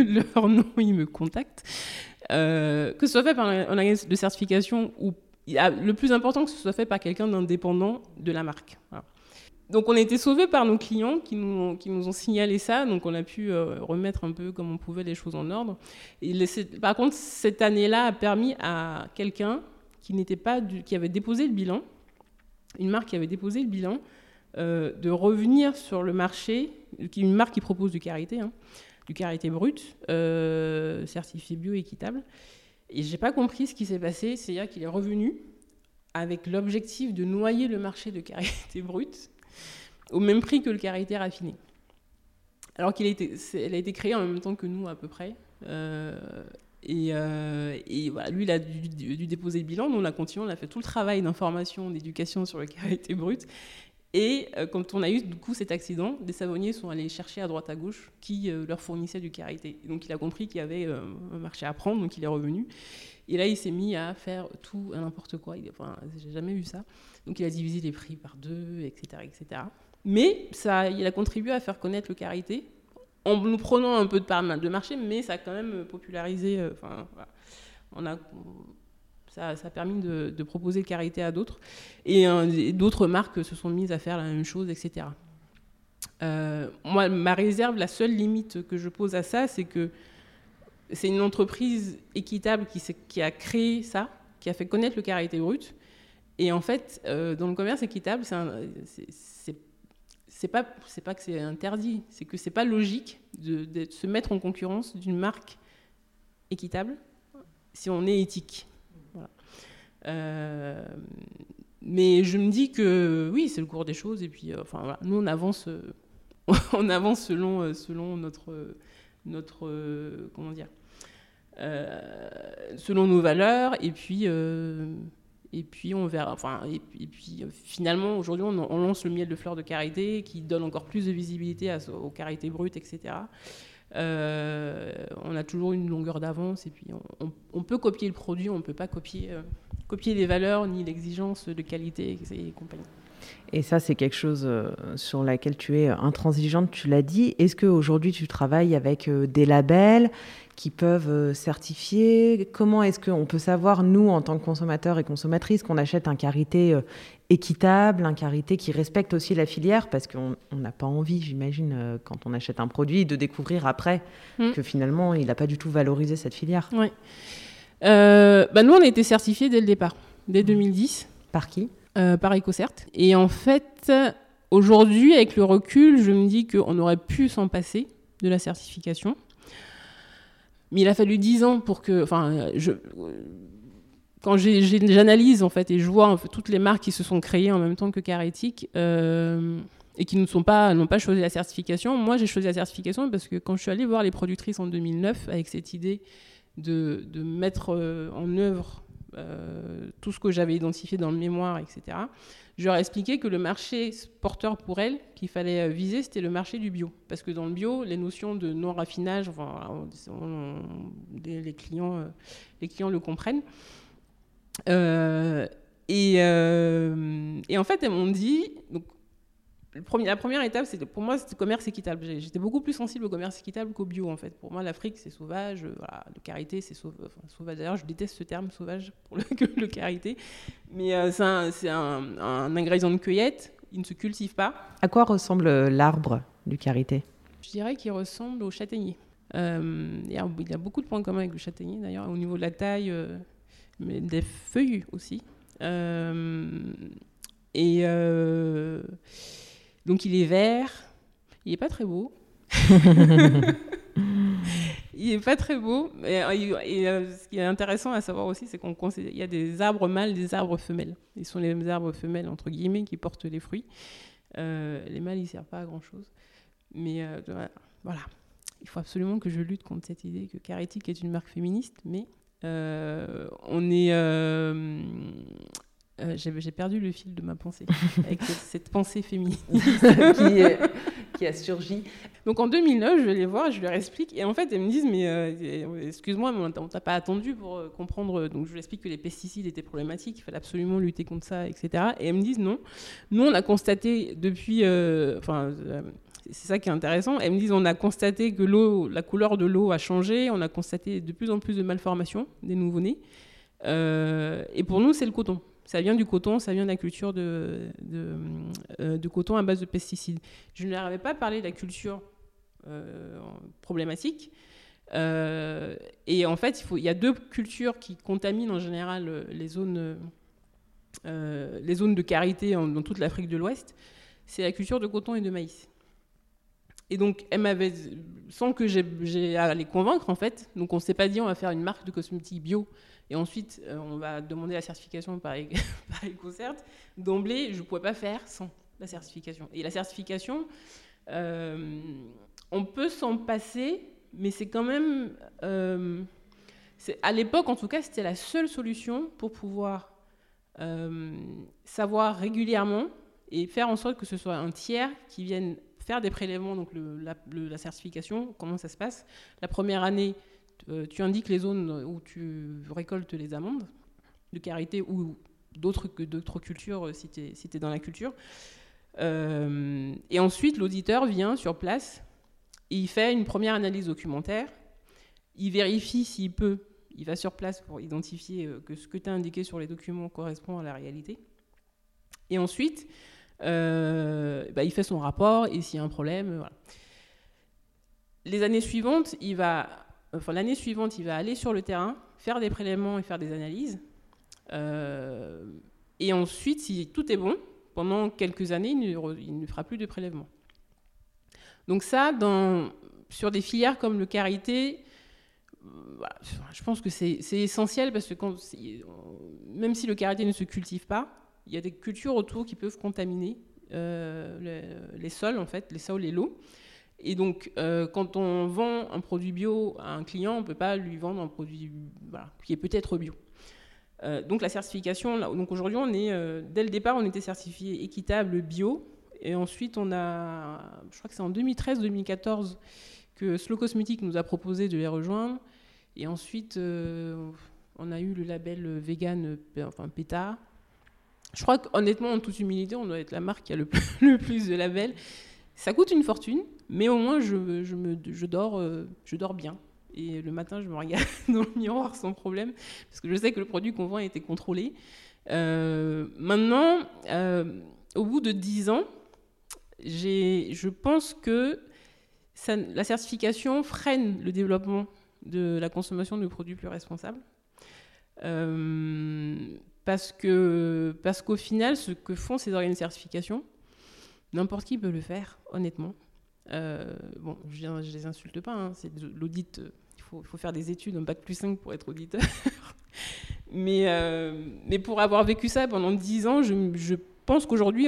leur nom, ils me contactent. que ce soit fait par un organisme de certification ou le plus important que ce soit fait par quelqu'un d'indépendant de la marque. Donc on a été sauvés par nos clients qui nous, ont, signalé ça, donc on a pu remettre un peu comme on pouvait les choses en ordre. Par contre, cette année-là a permis à quelqu'un qui n'était pas qui avait déposé le bilan, une marque qui avait déposé le bilan, euh, de revenir sur le marché, une marque qui propose du karité, hein, du karité brut, euh, certifié bio équitable. Et j'ai pas compris ce qui s'est passé, c'est-à-dire qu'il est revenu avec l'objectif de noyer le marché de karité brut au même prix que le karité raffiné. Alors qu'il a été, créée en même temps que nous à peu près. Euh, euh, et, voilà, lui, il a dû, déposer le bilan. Nous, on a continué, on a fait tout le travail d'information, d'éducation sur le karité brut. Et euh, quand on a eu du coup cet accident, des savonniers sont allés chercher à droite à gauche qui euh, leur fournissait du karité. Donc il a compris qu'il y avait un marché à prendre, donc il est revenu. Et là, il s'est mis à faire tout, à n'importe quoi. Enfin, j'ai jamais vu ça. Donc il a divisé les prix par deux, etc., etc. Mais ça, il a contribué à faire connaître le karité en nous prenant un peu de part de marché, mais ça a quand même popularisé. Euh, enfin, on a, ça, a permis de, proposer le karité à d'autres. Et, d'autres marques se sont mises à faire la même chose, etc. Euh, moi, ma réserve, la seule limite que je pose à ça, c'est que c'est une entreprise équitable qui, a créé ça, qui a fait connaître le karité brut. Et en fait, euh, dans le commerce équitable, c'est c'est pas c'est pas que c'est interdit, c'est que c'est pas logique de, se mettre en concurrence d'une marque équitable si on est éthique. Euh, mais je me dis que oui, c'est le cours des choses et puis euh, enfin voilà, nous on avance on avance selon euh, selon notre notre comment dire selon nos valeurs et puis et puis on verra. Enfin, et, puis euh, finalement, aujourd'hui, on, lance le miel de fleurs de karité qui donne encore plus de visibilité aux karités brutes, etc. Euh, on a toujours une longueur d'avance et puis on, peut copier le produit, on ne peut pas copier, euh, copier les valeurs ni l'exigence de qualité et compagnie. Et ça, c'est quelque chose sur laquelle tu es intransigeante, tu l'as dit. Est-ce qu'aujourd'hui, tu travailles avec des labels qui peuvent euh, certifier? Comment est-ce qu'on peut savoir, nous, en tant que consommateurs et consommatrices, qu'on achète un karité euh, équitable, un karité qui respecte aussi la filière? Parce qu'on n'a pas envie, j'imagine, euh, quand on achète un produit, de découvrir après mm. que finalement, il n'a pas du tout valorisé cette filière. Oui. bah nous, on a été certifiés dès le départ, dès 2010. Par qui? Par EcoCert. Et en fait, aujourd'hui, avec le recul, je me dis qu'on aurait pu s'en passer de la certification. Mais il a fallu dix ans pour que. Enfin, quand j'analyse en fait et je vois toutes les marques qui se sont créées en même temps que Carétique euh, et qui pas n'ont pas choisi la certification. Moi, j'ai choisi la certification parce que quand je suis allée voir les productrices en 2009 avec cette idée de, mettre euh, en œuvre euh, tout ce que j'avais identifié dans le mémoire, etc. Je leur ai expliqué que le marché porteur pour elles qu'il fallait euh, viser, c'était le marché du bio. Parce que dans le bio, les notions de non-raffinage, les, clients, euh, les clients le comprennent. et, en fait, elles m'ont dit, la première étape, c'était pour moi, c'était le commerce équitable. J'étais beaucoup plus sensible au commerce équitable qu'au bio, en fait. Pour moi, l'Afrique, c'est sauvage. Euh, voilà, le carité, c'est sauvage. D'ailleurs, je déteste ce terme sauvage pour le, le carité. Mais euh, c'est un, ingrédient de cueillette. Il ne se cultive pas. À quoi ressemble l'arbre du carité Je dirais qu'il ressemble au châtaignier. Euh, il, y a, beaucoup de points communs avec le châtaignier, d'ailleurs, au niveau de la taille, mais des feuilles aussi. et donc il est vert, il n'est pas très beau. il n'est pas très beau. Et, euh, ce qui est intéressant à savoir aussi, c'est qu'on il y a des arbres mâles, des arbres femelles. Ils sont les arbres femelles, entre guillemets, qui portent les fruits. Euh, les mâles, ils ne servent pas à grand-chose. Mais euh, voilà. Il faut absolument que je lutte contre cette idée que Carétique est une marque féministe, mais on est euh, j'ai perdu le fil de ma pensée, avec cette, pensée féministe qui, a surgi. Donc en 2009, je vais les voir, je leur explique, et en fait, elles me disent, mais euh, excuse-moi, mais on t'a pas attendu pour euh, comprendre. Donc je leur explique que les pesticides étaient problématiques, il fallait absolument lutter contre ça, etc. Et elles me disent, non, nous, on a constaté depuis, enfin, c'est ça qui est intéressant. Elles me disent on a constaté que l'eau, la couleur de l'eau a changé, on a constaté de plus en plus de malformations des nouveau-nés. Euh, et pour nous, c'est le coton. Ça vient du coton, ça vient de la culture de, de, euh, coton à base de pesticides. Je ne leur avais pas parlé de la culture euh, problématique. et en fait, il, y a deux cultures qui contaminent en général les zones, les zones de carité dans toute l'Afrique de l'Ouest. C'est la culture de coton et de maïs. Et donc, elle m'avait, sans que j'ai à les convaincre, en fait, donc on s'est pas dit on va faire une marque de cosmétiques bio et ensuite euh, on va demander la certification par, par EcoCert. D'emblée, je ne pouvais pas faire sans la certification. Et la certification, euh, on peut s'en passer, mais c'est quand même. Euh, à l'époque, en tout cas, c'était la seule solution pour pouvoir savoir régulièrement et faire en sorte que ce soit un tiers qui vienne faire des prélèvements, donc la, certification, comment ça se passe. La première année, euh, tu indiques les zones où tu récoltes les amandes de carité ou d'autres cultures euh, si tu es, dans la culture. Euh, et ensuite, l'auditeur vient sur place, il fait une première analyse documentaire, il vérifie s'il peut, il va sur place pour identifier que ce que tu as indiqué sur les documents correspond à la réalité. Et ensuite, bah, il fait son rapport et s'il y a un problème. Les années suivantes, il va, enfin l'année suivante, il va aller sur le terrain, faire des prélèvements et faire des analyses. Euh, et ensuite, si tout est bon, pendant quelques années, il ne, fera plus de prélèvements. Donc ça, sur des filières comme le karité, je pense que c'est essentiel parce que même si le karité ne se cultive pas, il y a des cultures autour qui peuvent contaminer euh, les, sols, en fait, les sols et l'eau. Et donc, euh, quand on vend un produit bio à un client, on ne peut pas lui vendre un produit qui est peut-être bio. Euh, donc la certification, donc aujourd'hui, on est, dès le départ, on était certifié équitable bio. Et ensuite, on a, je crois que c'est en 2013-2014 que Slow Cosmetic nous a proposé de les rejoindre. Et ensuite, on a eu le label vegan, enfin PETA, je crois qu'honnêtement, en toute humilité, on doit être la marque qui a le, plus de labels. Ça coûte une fortune, mais au moins, je, je, me, je, dors, euh, je dors bien. Et le matin, je me regarde dans le miroir sans problème, parce que je sais que le produit qu'on vend a été contrôlé. Euh, maintenant, euh, au bout de 10 ans, je pense que ça, la certification freine le développement de la consommation de produits plus responsables. Parce que parce qu'au final, ce que font ces organes de certification, n'importe qui peut le faire, honnêtement. Euh, bon, je ne les insulte pas, hein, c'est l'audit, euh, il faut, faire des études, un bac plus 5 pour être auditeur. mais, euh, mais pour avoir vécu ça pendant 10 ans, je, pense qu'aujourd'hui,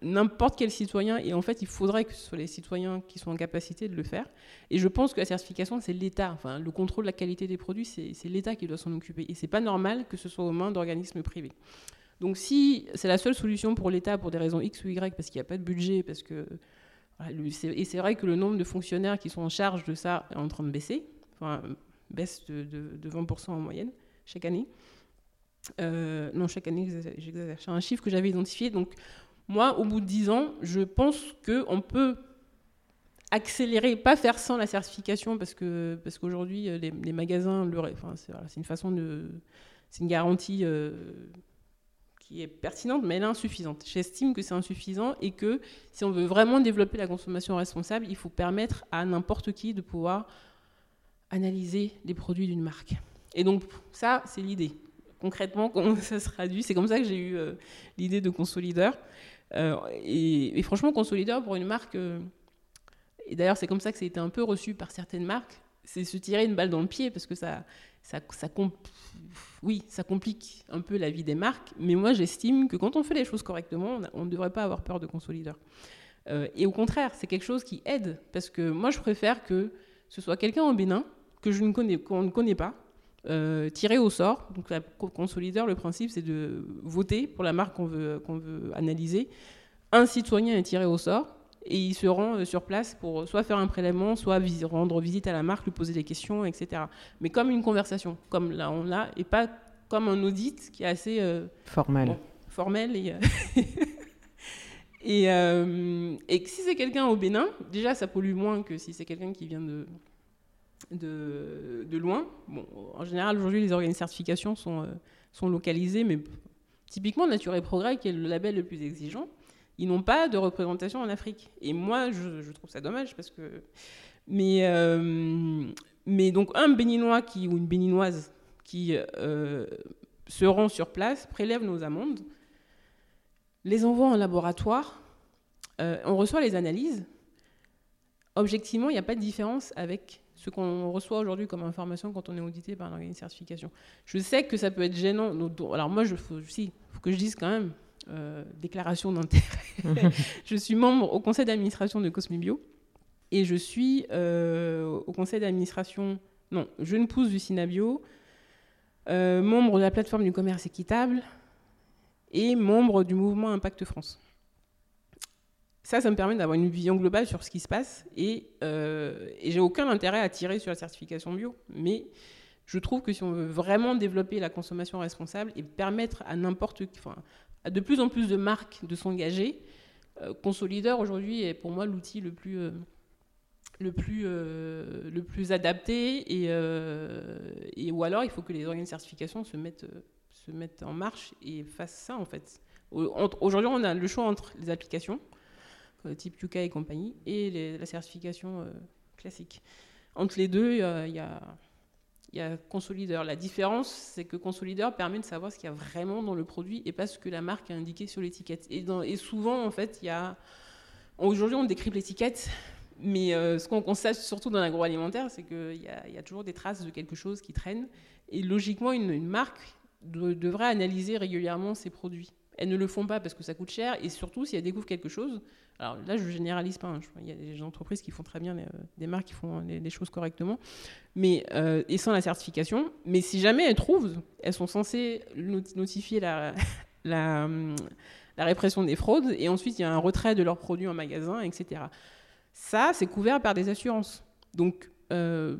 n'importe quel citoyen, et en fait, il faudrait que ce soit les citoyens qui sont en capacité de le faire. Et je pense que la certification, c'est l'État. Enfin, le contrôle de la qualité des produits, c'est l'État qui doit s'en occuper. Et c'est pas normal que ce soit aux mains d'organismes privés. Donc, si c'est la seule solution pour l'État, pour des raisons X ou Y, parce qu'il n'y a pas de budget, parce que. Et c'est vrai que le nombre de fonctionnaires qui sont en charge de ça est en train de baisser, enfin, baisse de, de, 20% en moyenne chaque année. Euh, non, chaque année, j'exagère. C'est un chiffre que j'avais identifié. Donc, moi, au bout de 10 ans, je pense qu'on peut accélérer, pas faire sans la certification, parce que parce qu'aujourd'hui, euh, les, magasins, enfin, c'est une façon de. C'est une garantie euh, qui est pertinente, mais elle est insuffisante. J'estime que c'est insuffisant et que si on veut vraiment développer la consommation responsable, il faut permettre à n'importe qui de pouvoir analyser les produits d'une marque. Et donc, ça, c'est l'idée. Concrètement, comment ça se traduit C'est comme ça que j'ai eu euh, l'idée de Consolideur. Euh, et, franchement, Consolidator, pour une marque, euh, et d'ailleurs c'est comme ça que ça a été un peu reçu par certaines marques, c'est se tirer une balle dans le pied parce que ça, ça, ça, oui, ça complique un peu la vie des marques. Mais moi, j'estime que quand on fait les choses correctement, on ne devrait pas avoir peur de Consolidator. Euh, et au contraire, c'est quelque chose qui aide parce que moi, je préfère que ce soit quelqu'un en Bénin que je ne connais, qu'on ne connaît pas, euh, tiré au sort. Donc, la consolideur, le principe, c'est de voter pour la marque qu'on veut, qu'on veut analyser. Un citoyen est tiré au sort et il se rend euh, sur place pour soit faire un prélèvement, soit rendre visite à la marque, lui poser des questions, etc. Mais comme une conversation, comme là on l'a, et pas comme un audit qui est assez euh, formel. formel et, Et, et si c'est quelqu'un au Bénin, déjà ça pollue moins que si c'est quelqu'un qui vient de, de, de, loin. Bon, en général, aujourd'hui, les organes de certification sont, sont localisés, mais typiquement Nature et Progrès, qui est le label le plus exigeant, ils n'ont pas de représentation en Afrique. Et moi, je, trouve ça dommage parce que. Mais, euh, mais donc, un béninois qui, ou une béninoise qui euh, se rend sur place, prélève nos amandes, les envoie en laboratoire, euh, on reçoit les analyses. Objectivement, il n'y a pas de différence avec ce qu'on reçoit aujourd'hui comme information quand on est audité par un organisme de certification. Je sais que ça peut être gênant. Alors moi, si, faut que je dise quand même, euh, déclaration d'intérêt. je suis membre au conseil d'administration de Cosmibio et je suis euh, au conseil d'administration, non, jeune pousse du Synabio, euh, membre de la plateforme du commerce équitable et membre du mouvement Impact France. Ça, ça me permet d'avoir une vision globale sur ce qui se passe et, et j'ai aucun intérêt à tirer sur la certification bio. Mais je trouve que si on veut vraiment développer la consommation responsable et permettre à n'importe qui, enfin, de plus en plus de marques de s'engager. Euh, Consolideur aujourd'hui est pour moi l'outil le plus, euh, le, plus, euh, le plus adapté et, et, ou alors il faut que les organes de certification se mettent, se mettent en marche et fassent ça en fait. Aujourd'hui on a le choix entre les applications type UK et compagnie et la certification classique. Entre les deux, il y a il y a Consolideur. La différence, c'est que Consolideur permet de savoir ce qu'il y a vraiment dans le produit et pas ce que la marque a indiqué sur l'étiquette. Et, souvent, en fait, il y a. Aujourd'hui, on décrypte l'étiquette, mais euh, ce qu'on constate surtout dans l'agroalimentaire, c'est qu'il y, a toujours des traces de quelque chose qui traîne. Et logiquement, une, marque devrait analyser régulièrement ses produits. Elles ne le font pas parce que ça coûte cher, et surtout, si elles découvrent quelque chose, alors là, je généralise pas. Hein. Il y a des entreprises qui font très bien, des marques qui font les, choses correctement, mais euh, et sans la certification. Mais si jamais elles trouvent, elles sont censées notifier la, la, la répression des fraudes, et ensuite il y a un retrait de leurs produits en magasin, etc. Ça, c'est couvert par des assurances. Donc euh,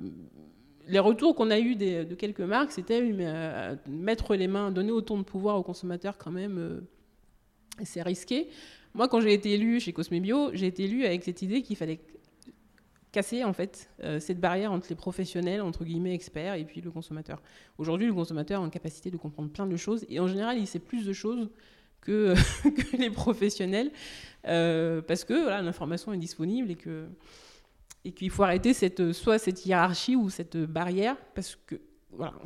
les retours qu'on a eus de quelques marques, c'était euh, mettre les mains, donner autant de pouvoir aux consommateurs quand même, c'est risqué. Moi, quand j'ai été élue chez Cosmebio, j'ai été élue avec cette idée qu'il fallait casser en fait euh, cette barrière entre les professionnels entre guillemets experts et puis le consommateur. Aujourd'hui, le consommateur a une capacité de comprendre plein de choses et en général, il sait plus de choses que, les professionnels euh, parce que l'information est disponible et que et qu'il faut arrêter cette soit cette hiérarchie ou cette barrière parce que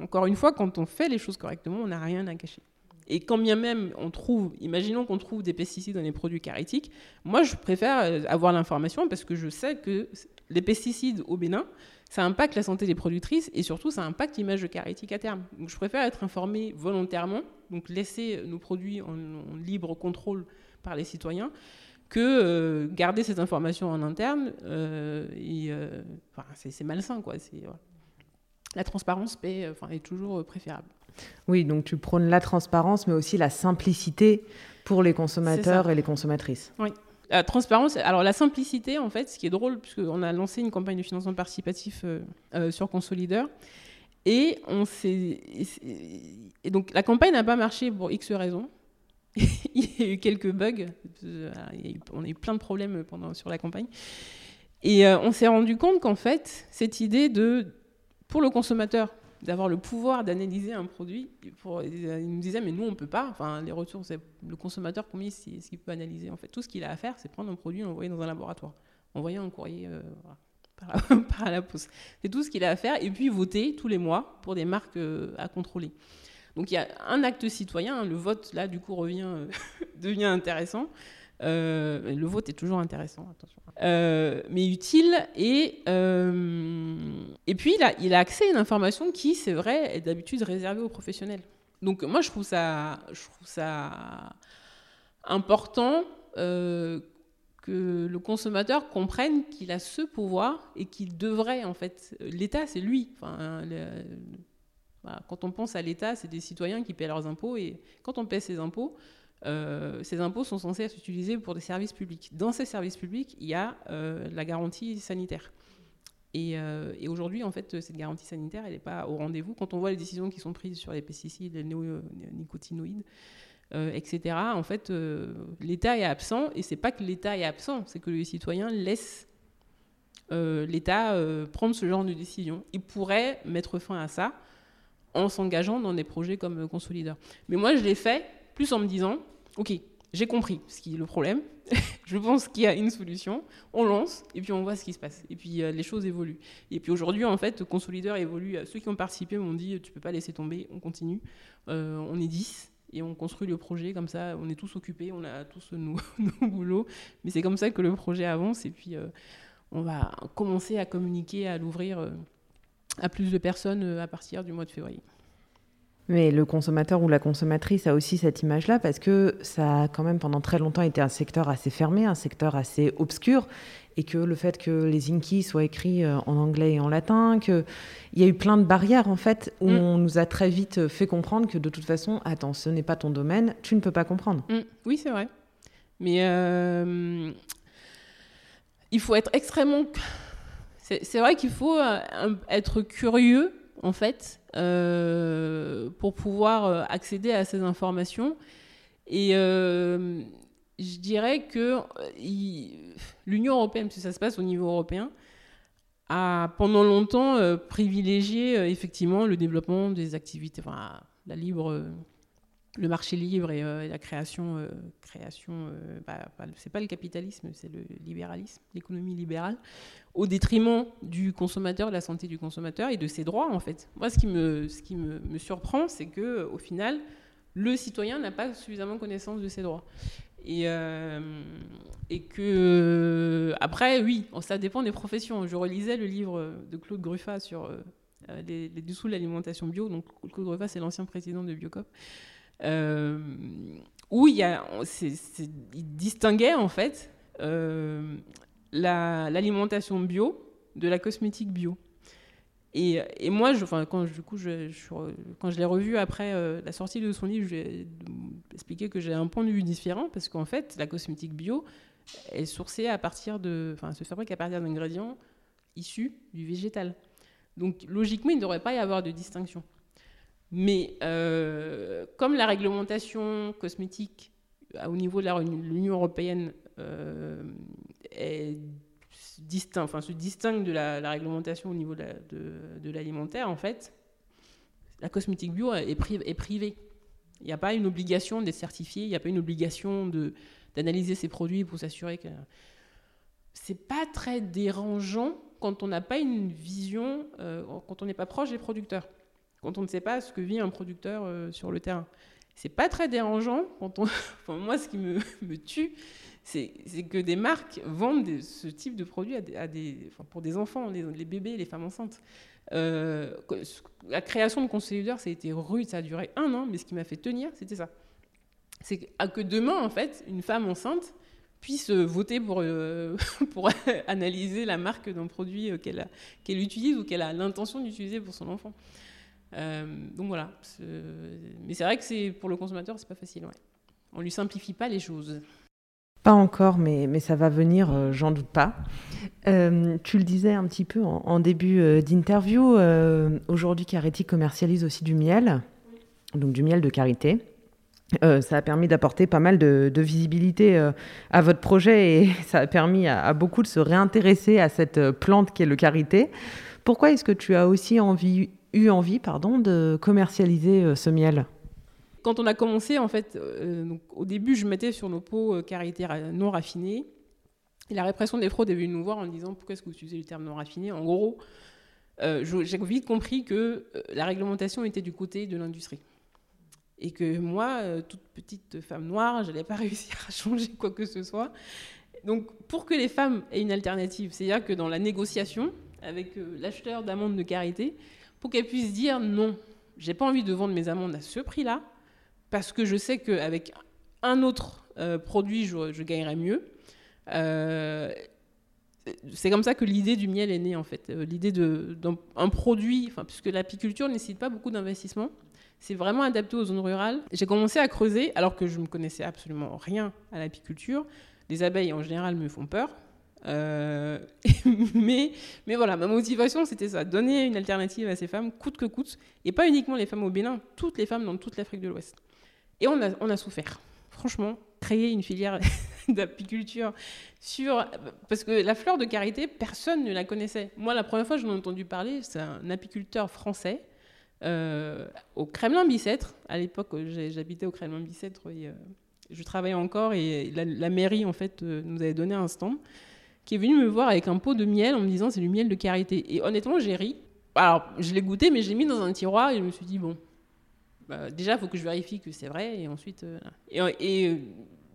encore une fois, quand on fait les choses correctement, on n'a rien à cacher. Et quand bien même on trouve, imaginons qu'on trouve des pesticides dans les produits carétiques, moi je préfère euh, avoir l'information parce que je sais que les pesticides au Bénin, ça impacte la santé des productrices et surtout ça impacte l'image de à terme. Donc je préfère être informé volontairement, donc laisser nos produits en, libre contrôle par les citoyens, que euh, garder cette information en interne. Euh, et, c'est malsain quoi. La transparence est toujours préférable. Oui, donc tu prônes la transparence, mais aussi la simplicité pour les consommateurs et les consommatrices. Oui. La transparence, alors la simplicité, en fait, ce qui est drôle, puisqu'on a lancé une campagne de financement participatif euh, euh, sur Consolideur, et on s'est. Et donc la campagne n'a pas marché pour X raisons. il y a eu quelques bugs, on a eu plein de problèmes pendant, sur la campagne. Et euh, on s'est rendu compte qu'en fait, cette idée de, pour le consommateur, d'avoir le pouvoir d'analyser un produit. Pour, il nous disait, mais nous, on ne peut pas. Enfin, les retours, c'est le consommateur, combien c'est ce qu'il peut analyser En fait, tout ce qu'il a à faire, c'est prendre un produit et l'envoyer dans un laboratoire, envoyer un courrier euh, par, la poste. C'est tout ce qu'il a à faire. Et puis voter tous les mois pour des marques euh, à contrôler. Donc il y a un acte citoyen. Le vote, là, du coup, revient, euh, devient intéressant. Euh, le vote est toujours intéressant, attention. Euh, mais utile. Et, et puis, il a, il a accès à une information qui, c'est vrai, est d'habitude réservée aux professionnels. Donc, moi, je trouve ça, je trouve ça important que le consommateur comprenne qu'il a ce pouvoir et qu'il devrait, en fait. L'État, c'est lui. Quand on pense à l'État, c'est des citoyens qui paient leurs impôts. Et quand on paie ses impôts, euh, ces impôts sont censés être utilisés pour des services publics. Dans ces services publics, il y a euh, la garantie sanitaire. Euh, et, aujourd'hui, en fait, cette garantie sanitaire, elle n'est pas au rendez-vous. Quand on voit les décisions qui sont prises sur les pesticides, les néonicotinoïdes, etc. En fait, l'État est absent, et c'est pas que l'État est absent, c'est que les citoyens laissent l'État prendre ce genre de décision. Il pourrait mettre fin à ça en s'engageant dans des projets comme Consolideur. Mais moi, je l'ai fait plus en me disant, ok, j'ai compris ce qui est le problème, je pense qu'il y a une solution, on lance et puis on voit ce qui se passe. Et puis euh, les choses évoluent. Et puis aujourd'hui, en fait, Consolideur évolue. Ceux qui ont participé m'ont dit tu peux pas laisser tomber, on continue. Euh, on est 10 et on construit le projet comme ça, on est tous occupés, on a tous nos, nos boulots. Mais c'est comme ça que le projet avance et puis euh, on va commencer à communiquer, à l'ouvrir à plus de personnes à partir du mois de février. Mais le consommateur ou la consommatrice a aussi cette image-là parce que ça a quand même pendant très longtemps été un secteur assez fermé, un secteur assez obscur, et que le fait que les Inky soient écrits euh, en anglais et en latin, qu'il y a eu plein de barrières en fait, où mm. on nous a très vite fait comprendre que de toute façon, attends, ce n'est pas ton domaine, tu ne peux pas comprendre. Mm. Oui, c'est vrai. Mais euh, il faut être extrêmement... C'est vrai qu'il faut euh, être curieux en fait, euh, pour pouvoir euh, accéder à ces informations. Et je dirais que l'Union européenne, que ça se passe au niveau européen, a pendant longtemps privilégié effectivement le développement des activités, enfin, la libre le marché libre et, la création, création bah, c'est pas le capitalisme, c'est le libéralisme, l'économie libérale, au détriment du consommateur, de la santé du consommateur et de ses droits en fait. Moi, ce qui me, surprend, c'est que au final, le citoyen n'a pas suffisamment connaissance de ses droits. Et, euh, que après, oui, ça dépend des professions. Je relisais le livre de Claude Gruffat sur euh, les, dessous de l'alimentation bio. Donc Claude Gruffat, c'est l'ancien président de Biocop. Euh, où il, distinguait en fait l'alimentation bio de la cosmétique bio. Et, moi, je, quand je l'ai revu après euh, la sortie de son livre, j'ai expliqué que j'ai un point de vue différent parce qu'en fait, la cosmétique bio est sourcée à partir de, enfin, se fabrique à partir d'ingrédients issus du végétal. Donc, logiquement, il ne devrait pas y avoir de distinction. Mais euh, comme la réglementation cosmétique au niveau de l'Union européenne euh, se distingue de la, réglementation au niveau de, l'alimentaire, en fait, la cosmétique bio est, privée. Il n'y a pas une obligation d'être certifié, il n'y a pas une obligation d'analyser ses produits pour s'assurer que. C'est pas très dérangeant quand on n'a pas une vision, euh, quand on n'est pas proche des producteurs, quand on ne sait pas ce que vit un producteur euh, sur le terrain. C'est pas très dérangeant quand on. moi, ce qui me, me tue, c'est que des marques vendent ce type de produit à des, pour des enfants, les, bébés, les femmes enceintes. Euh, la création de Conseil ça a été rude, ça a duré un an, mais ce qui m'a fait tenir, c'était ça. C'est que, demain, en fait, une femme enceinte puisse voter pour, euh, pour analyser la marque d'un produit euh, qu'elle utilise ou qu'elle a l'intention d'utiliser pour son enfant. Donc voilà. Mais c'est vrai que pour le consommateur, c'est pas facile. Ouais. On lui simplifie pas les choses. Pas encore, mais, mais ça va venir, euh, j'en doute pas. Euh, tu le disais un petit peu en, début euh, d'interview, aujourd'hui Cariti commercialise aussi du miel, donc du miel de karité. ça a permis d'apporter pas mal de, visibilité à votre projet et ça a permis à, beaucoup de se réintéresser à cette plante qui est le karité. Pourquoi est-ce que tu as aussi envie, eu envie pardon, de commercialiser ce miel quand on a commencé, en fait, euh, au début, je mettais sur nos pots euh, non raffinés. La répression des fraudes est venue nous voir en disant pourquoi est-ce que vous utilisez le terme non raffiné? En gros, euh, j'ai vite compris que euh, la réglementation était du côté de l'industrie. Et que moi, toute petite femme noire, je n'allais pas réussir à changer quoi que ce soit. Donc, pour que les femmes aient une alternative, c'est-à-dire que dans la négociation avec l'acheteur d'amandes de carité, pour qu'elles puissent dire non, j'ai pas envie de vendre mes amandes à ce prix-là, parce que je sais qu'avec un autre euh, produit, je, gagnerais mieux. Euh, c'est comme ça que l'idée du miel est née, en fait. Euh, l'idée d'un produit, enfin, puisque l'apiculture nécessite pas beaucoup d'investissement, c'est vraiment adapté aux zones rurales. J'ai commencé à creuser, alors que je ne connaissais absolument rien à l'apiculture. Les abeilles, en général, me font peur. mais, mais voilà, ma motivation, c'était ça, donner une alternative à ces femmes, coûte que coûte, et pas uniquement les femmes au Bénin, toutes les femmes dans toute l'Afrique de l'Ouest. Et on a, souffert. Franchement, créer une filière d'apiculture sur... Parce que la fleur de carité, personne ne la connaissait. Moi, la première fois que j'en ai entendu parler, c'est un apiculteur français euh, au Kremlin-Bicêtre. À l'époque, j'habitais au Kremlin-Bicêtre euh, je travaillais encore et la, mairie, en fait, euh, nous avait donné un stand qui est venu me voir avec un pot de miel en me disant c'est du miel de carité. Et honnêtement, j'ai ri. Alors, je l'ai goûté, mais je l'ai mis dans un tiroir et je me suis dit, bon, bah, déjà, il faut que je vérifie que c'est vrai. Et ensuite, et,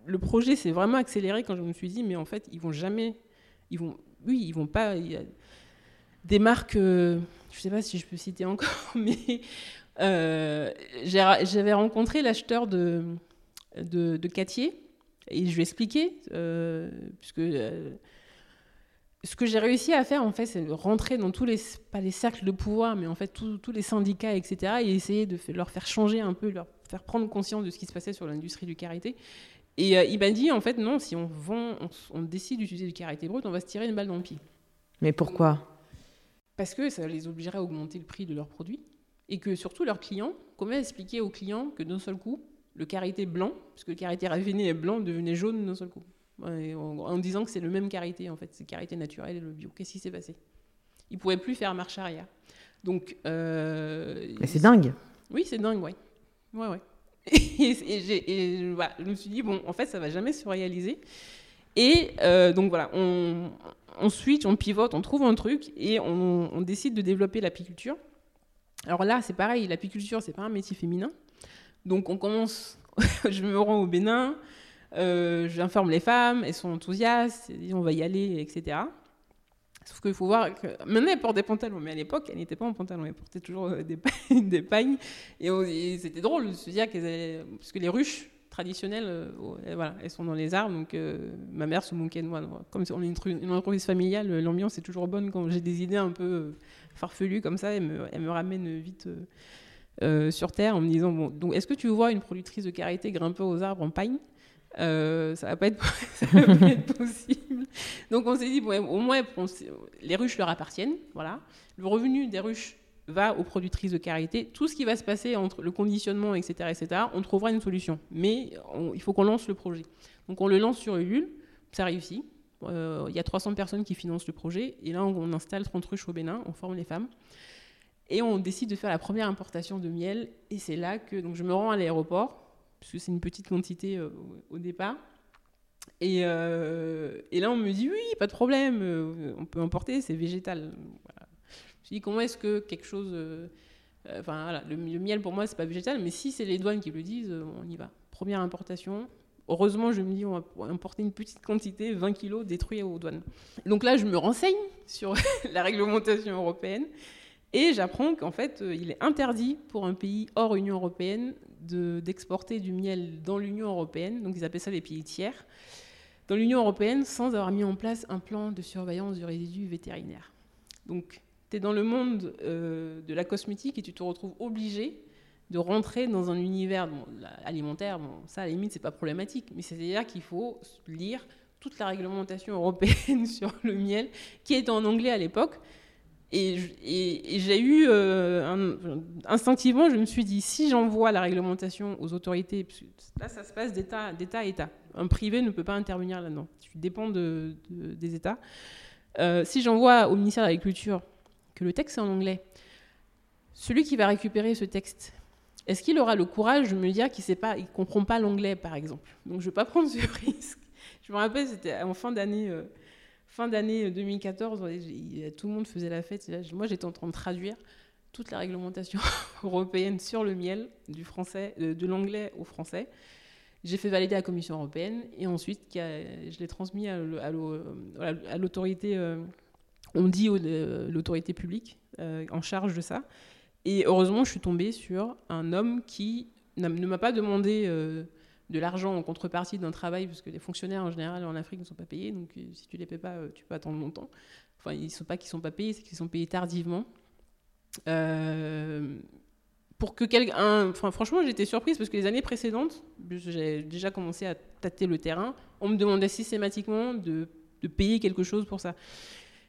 le projet s'est vraiment accéléré quand je me suis dit, mais en fait, ils vont jamais, ils vont, oui, ils vont pas. Des marques, euh, je sais pas si je peux citer encore, mais euh, j'avais rencontré l'acheteur de, de, de Catier et je lui ai expliqué, euh, puisque ce que j'ai réussi à faire, en fait, c'est de rentrer dans tous les, pas les cercles de pouvoir, mais en fait, tous les syndicats, etc., et essayer de leur faire changer un peu, leur faire prendre conscience de ce qui se passait sur l'industrie du karité. Et euh, il m'a dit, en fait, non, si on, vend, on, décide d'utiliser du karité brut, on va se tirer une balle dans le pied. Mais pourquoi? Parce que ça les obligerait à augmenter le prix de leurs produits. Et que surtout leurs clients, comment expliquer aux clients que d'un seul coup, le karité blanc, parce que le karité raffiné est blanc, devenait jaune d'un seul coup en, disant que c'est le même karité, en fait, c'est karité naturel et le bio. Qu'est-ce qui s'est passé? Ils ne pouvaient plus faire marche arrière. Donc. Euh, Mais c'est dingue Oui, c'est dingue, ouais. Ouais, ouais. et, je me suis dit, bon, en fait, ça va jamais se réaliser. Et euh, donc voilà, on, on, switch, on pivote, on trouve un truc et on, décide de développer l'apiculture. Alors là, c'est pareil, l'apiculture, c'est pas un métier féminin. Donc on commence, je me rends au Bénin, j'informe les femmes, elles sont enthousiastes, elles disent on va y aller, etc. Sauf qu'il faut voir que maintenant elle porte des pantalons, mais à l'époque elle n'était pas en pantalon, elle portait toujours euh, des, pagnes. Et, c'était drôle de se dire qu'elles parce que les ruches traditionnelles, euh, voilà, elles sont dans les arbres. Donc euh, ma mère se moquait de moi. Comme on est une, une entreprise familiale, l'ambiance est toujours bonne quand j'ai des idées un peu farfelues comme ça. Elle me, elle me ramène vite. sur terre en me disant bon donc est-ce que tu vois une productrice de karité grimper aux arbres en pagne? Euh, ça va pas être, va possible. Donc on s'est dit, bon, au moins, les ruches leur appartiennent. Voilà. Le revenu des ruches va aux productrices de carité. Tout ce qui va se passer entre le conditionnement, etc., etc., on trouvera une solution. Mais il faut qu'on lance le projet. Donc on le lance sur Ulule, ça réussit. Euh, il y a 300 personnes qui financent le projet. Et là, on, installe 30 ruches au Bénin, on forme les femmes. Et on décide de faire la première importation de miel. Et c'est là que donc, je me rends à l'aéroport puisque c'est une petite quantité euh, au départ. Et, euh, et, là, on me dit oui, pas de problème, euh, on peut emporter, c'est végétal. Je me suis comment est-ce que quelque chose. enfin, voilà, le, miel pour moi, c'est pas végétal, mais si c'est les douanes qui le disent, on y va. Première importation. Heureusement, je me dis, on va importer une petite quantité, 20 kilos, détruits aux douanes. Donc là, je me renseigne sur la réglementation européenne et j'apprends qu'en fait, il est interdit pour un pays hors Union européenne d'exporter du miel dans l'Union européenne, donc ils appellent ça les pays tiers, dans l'Union européenne sans avoir mis en place un plan de surveillance du résidu vétérinaire. Donc tu es dans le monde euh, de la cosmétique et tu te retrouves obligé de rentrer dans un univers alimentaire. Bon, ça, à la limite, c'est pas problématique, mais c'est-à-dire qu'il faut lire toute la réglementation européenne sur le miel, qui est en anglais à l'époque, et, j'ai eu, euh, instinctivement, je me suis dit, si j'envoie la réglementation aux autorités, là, ça se passe d'État à État. Un privé ne peut pas intervenir là-dedans. Tu dépends de, des États. Euh, si j'envoie au ministère de l'Agriculture que le texte est en anglais, celui qui va récupérer ce texte, est-ce qu'il aura le courage de me dire qu'il ne comprend pas l'anglais, par exemple? Donc, je ne vais pas prendre ce risque. Je me rappelle, c'était en fin d'année. Euh, fin d'année 2014, tout le monde faisait la fête. Moi, j'étais en train de traduire toute la réglementation européenne sur le miel, du français, de, l'anglais au français. J'ai fait valider à la Commission européenne et ensuite je l'ai transmis à l'autorité, euh, on dit l'autorité publique euh, en charge de ça. Et heureusement, je suis tombée sur un homme qui ne m'a pas demandé euh, de l'argent en contrepartie d'un travail, parce que les fonctionnaires en général en Afrique ne sont pas payés, donc euh, si tu les payes pas, euh, tu peux attendre longtemps. Enfin, ils ne sont pas qu'ils sont pas payés, c'est qu'ils sont payés tardivement. Euh, pour que quelqu'un, enfin, franchement, j'étais surprise parce que les années précédentes, j'ai déjà commencé à tâter le terrain. On me demandait systématiquement de, de payer quelque chose pour ça.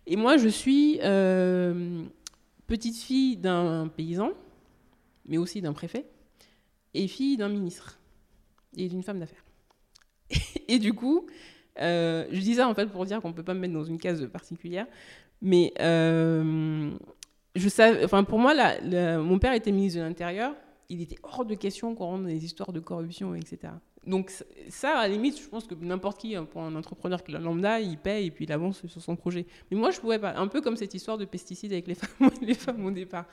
Et moi, je suis petite fille d'un paysan, mais aussi d'un préfet, et fille d'un ministre. Et d'une femme d'affaires. et du coup, euh, je dis ça en fait pour dire qu'on ne peut pas me mettre dans une case particulière, mais euh, je savais, enfin pour moi, mon père était ministre de l'Intérieur, il était hors de question qu'on rentre dans des histoires de corruption, etc. Donc ça, à la limite, je pense que n'importe qui, hein, pour un entrepreneur qui lambda, il paye et puis il avance sur son projet. Mais moi, je pouvais pas. Un peu comme cette histoire de pesticides avec les femmes, les femmes au départ.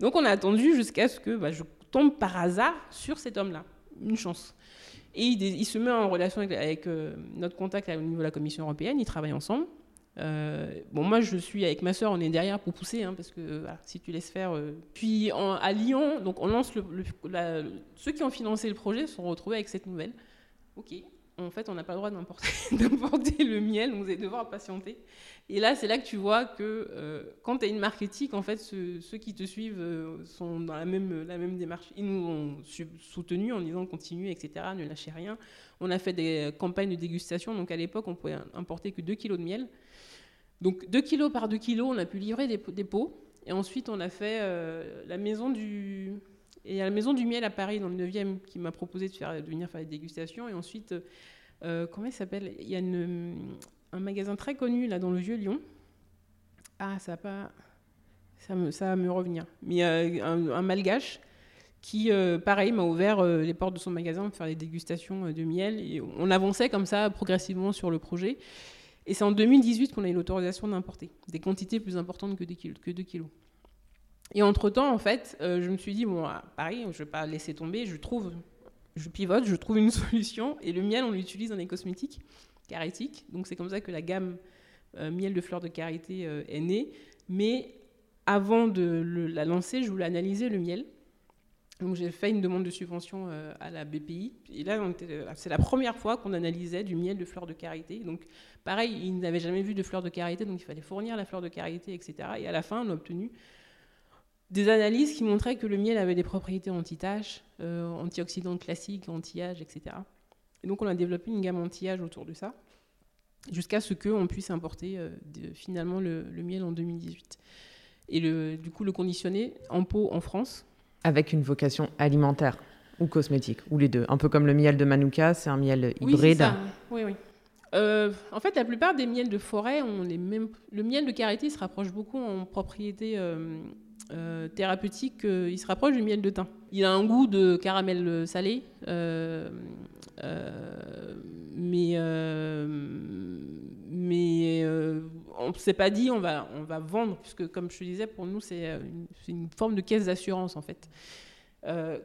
Donc on a attendu jusqu'à ce que bah, je tombe par hasard sur cet homme-là. Une chance. Et il, se met en relation avec, euh, notre contact au niveau de la Commission européenne, ils travaillent ensemble. Euh, bon, moi, je suis avec ma sœur, on est derrière pour pousser, hein, parce que si tu laisses faire. Euh. Puis à Lyon, donc on lance ceux qui ont financé le projet se sont retrouvés avec cette nouvelle. Ok, en fait, on n'a pas le droit d'importer le miel, on va devoir patienter. Et là, c'est là que tu vois que euh, quand tu as une marque éthique, en fait, ceux, qui te suivent sont dans la même, la même démarche. Ils nous ont soutenus en disant continue, etc., ne lâchez rien. On a fait des campagnes de dégustation, donc à l'époque, on pouvait importer que 2 kilos de miel. Donc 2 kilos par 2 kilos, on a pu livrer des, pots. Et ensuite, on a fait euh, la maison du... Et à la maison du miel à Paris, dans le 9e, qui m'a proposé de, faire, de venir faire des dégustations. Et ensuite, euh, comment il s'appelle? Il y a un magasin très connu, là, dans le Vieux-Lyon. Ah, ça va pas... Ça, me, va me revenir. Mais euh, un, un, malgache qui, pareil, m'a ouvert les portes de son magasin pour faire des dégustations de miel. Et on avançait comme ça, progressivement, sur le projet. Et c'est en 2018 qu'on a eu l'autorisation d'importer des quantités plus importantes que, que 2 kilos. Et entre-temps, en fait, euh, je me suis dit, bon, à Paris, je ne vais pas laisser tomber, je trouve, je pivote, je trouve une solution. Et le miel, on l'utilise dans les cosmétiques carétiques. Donc c'est comme ça que la gamme euh, miel de fleurs de karité euh, est née. Mais avant de la lancer, je voulais analyser le miel. Donc j'ai fait une demande de subvention à la BPI. Et là, c'est la première fois qu'on analysait du miel de fleurs de karité. Donc Pareil, ils n'avaient jamais vu de fleurs de carité, donc il fallait fournir la fleur de carité, etc. Et à la fin, on a obtenu des analyses qui montraient que le miel avait des propriétés anti-taches, euh, antioxydants classiques, anti-âge, etc. Et donc on a développé une gamme anti-âge autour de ça, jusqu'à ce qu'on puisse importer euh, finalement le, miel en 2018. Et le, du coup le conditionner en pot en France. Avec une vocation alimentaire ou cosmétique, ou les deux. Un peu comme le miel de Manuka, c'est un miel hybride. Oui, oui. Euh, en fait, la plupart des miels de forêt ont les mêmes. Le miel de karité se rapproche beaucoup en propriété euh, euh, thérapeutique. il se rapproche du miel de thym. Il a un goût de caramel salé, mais mais on ne s'est pas dit on va on va vendre puisque comme je te disais pour nous c'est une, forme de caisse d'assurance en fait.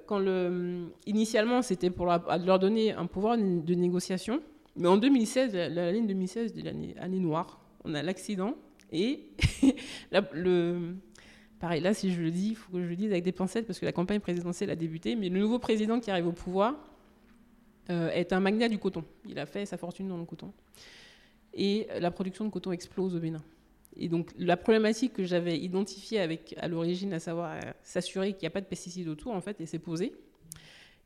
quand le, initialement, c'était pour leur donner un pouvoir de négociation, mais en 2016, l'année 2016, c'est l'année année noire. On a l'accident et le, pareil, là, si je le dis, il faut que je le dise avec des pincettes parce que la campagne présidentielle a débuté. Mais le nouveau président qui arrive au pouvoir euh, est un magnat du coton. Il a fait sa fortune dans le coton. Et la production de coton explose au Bénin. Et donc, la problématique que j'avais identifiée avec, à l'origine, à savoir euh, s'assurer qu'il n'y a pas de pesticides autour, en fait, elle s'est posée.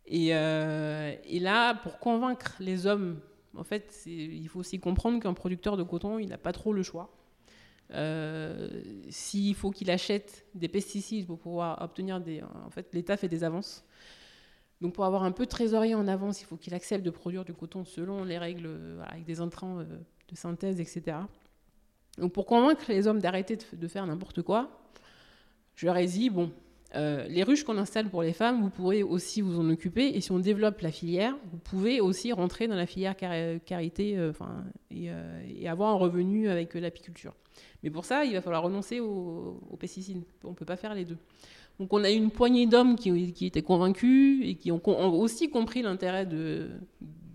Et, euh, et, là, pour convaincre les hommes en fait, il faut aussi comprendre qu'un producteur de coton, il n'a pas trop le choix. Euh, s'il faut qu'il achète des pesticides pour pouvoir obtenir des... En fait, l'État fait des avances. Donc pour avoir un peu de trésorerie en avance, il faut qu'il accepte de produire du coton selon les règles, avec des intrants euh, de synthèse, etc. Donc pour convaincre les hommes d'arrêter de, faire n'importe quoi, je leur ai dit, bon, euh, les ruches qu'on installe pour les femmes, vous pourrez aussi vous en occuper. Et si on développe la filière, vous pouvez aussi rentrer dans la filière carité euh, euh, et, avoir un revenu avec l'apiculture. Mais pour ça, il va falloir renoncer aux, pesticides. On ne peut pas faire les deux. Donc on a une poignée d'hommes qui, étaient convaincus et qui ont, aussi compris l'intérêt de,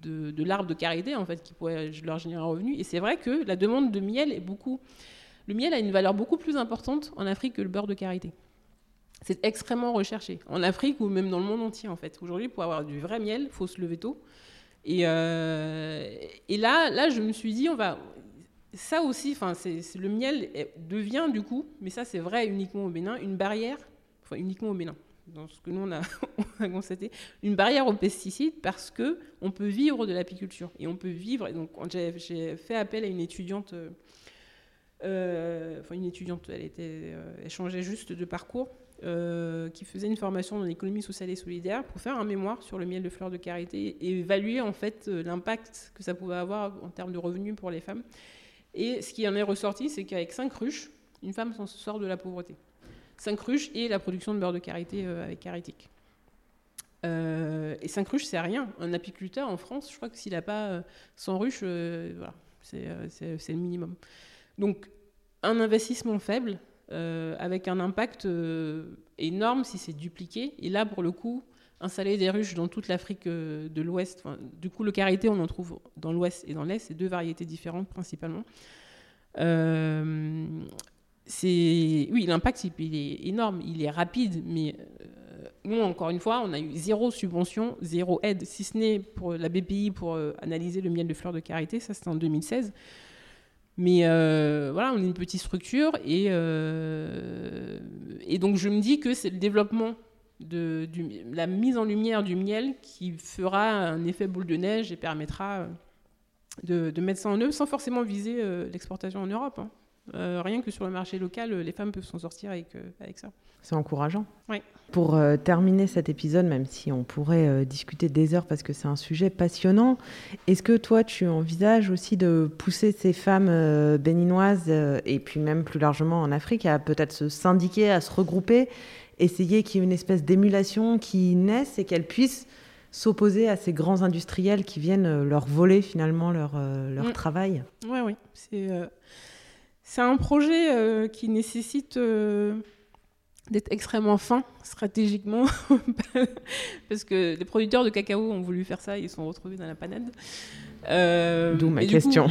de, l'arbre de carité, en fait, qui pourrait leur générer un revenu. Et c'est vrai que la demande de miel est beaucoup... Le miel a une valeur beaucoup plus importante en Afrique que le beurre de carité. C'est extrêmement recherché. En Afrique ou même dans le monde entier, en fait. Aujourd'hui, pour avoir du vrai miel, faut se lever tôt. Et, euh, là, là, je me suis dit, on va. Ça aussi, enfin, le miel devient du coup, mais ça c'est vrai uniquement au Bénin, une barrière, enfin uniquement au Bénin, dans ce que nous on a, constaté, une barrière aux pesticides parce que on peut vivre de l'apiculture et on peut vivre. Et donc, j'ai, fait appel à une étudiante, euh, enfin une étudiante, elle était, euh, elle changeait juste de parcours qui faisait une formation dans l'économie sociale et solidaire pour faire un mémoire sur le miel de fleurs de carité et évaluer en fait l'impact que ça pouvait avoir en termes de revenus pour les femmes. Et ce qui en est ressorti, c'est qu'avec 5 ruches, une femme s'en sort de la pauvreté. 5 ruches et la production de beurre de karité avec Caritique. Euh, et 5 ruches, c'est rien. Un apiculteur en France, je crois que s'il n'a pas 100 euh, ruches, euh, voilà, c'est le minimum. Donc, un investissement faible, avec un impact énorme si c'est dupliqué. Et là, pour le coup, installer des ruches dans toute l'Afrique de l'Ouest, du coup, le karité, on en trouve dans l'Ouest et dans l'Est, c'est deux variétés différentes principalement. c'est oui, l'impact il est énorme, il est rapide, mais nous, encore une fois, on a eu zéro subvention, zéro aide, si ce n'est pour la BPI pour euh, analyser le miel de fleurs de carité. Ça, c'était en 2016. Mais euh, voilà, on est une petite structure et, euh, et donc je me dis que c'est le développement de la mise en lumière du miel qui fera un effet boule de neige et permettra de, mettre ça en œuvre sans forcément viser l'exportation en Europe. Hein. Rien que sur le marché local, les femmes peuvent s'en sortir avec, avec ça. C'est encourageant. Oui. Pour euh, terminer cet épisode, même si on pourrait euh, discuter des heures parce que c'est un sujet passionnant, est-ce que toi tu envisages aussi de pousser ces femmes euh, béninoises et puis même plus largement en Afrique à peut-être se syndiquer, à se regrouper, essayer qu'il y ait une espèce d'émulation qui naisse et qu'elles puissent s'opposer à ces grands industriels qui viennent leur voler finalement leur, leur mm. travail? Oui, oui. C'est, c'est un projet qui nécessite d'être extrêmement fin stratégiquement parce que les producteurs de cacao ont voulu faire ça et ils sont retrouvés dans la panade. Euh, D'où ma question.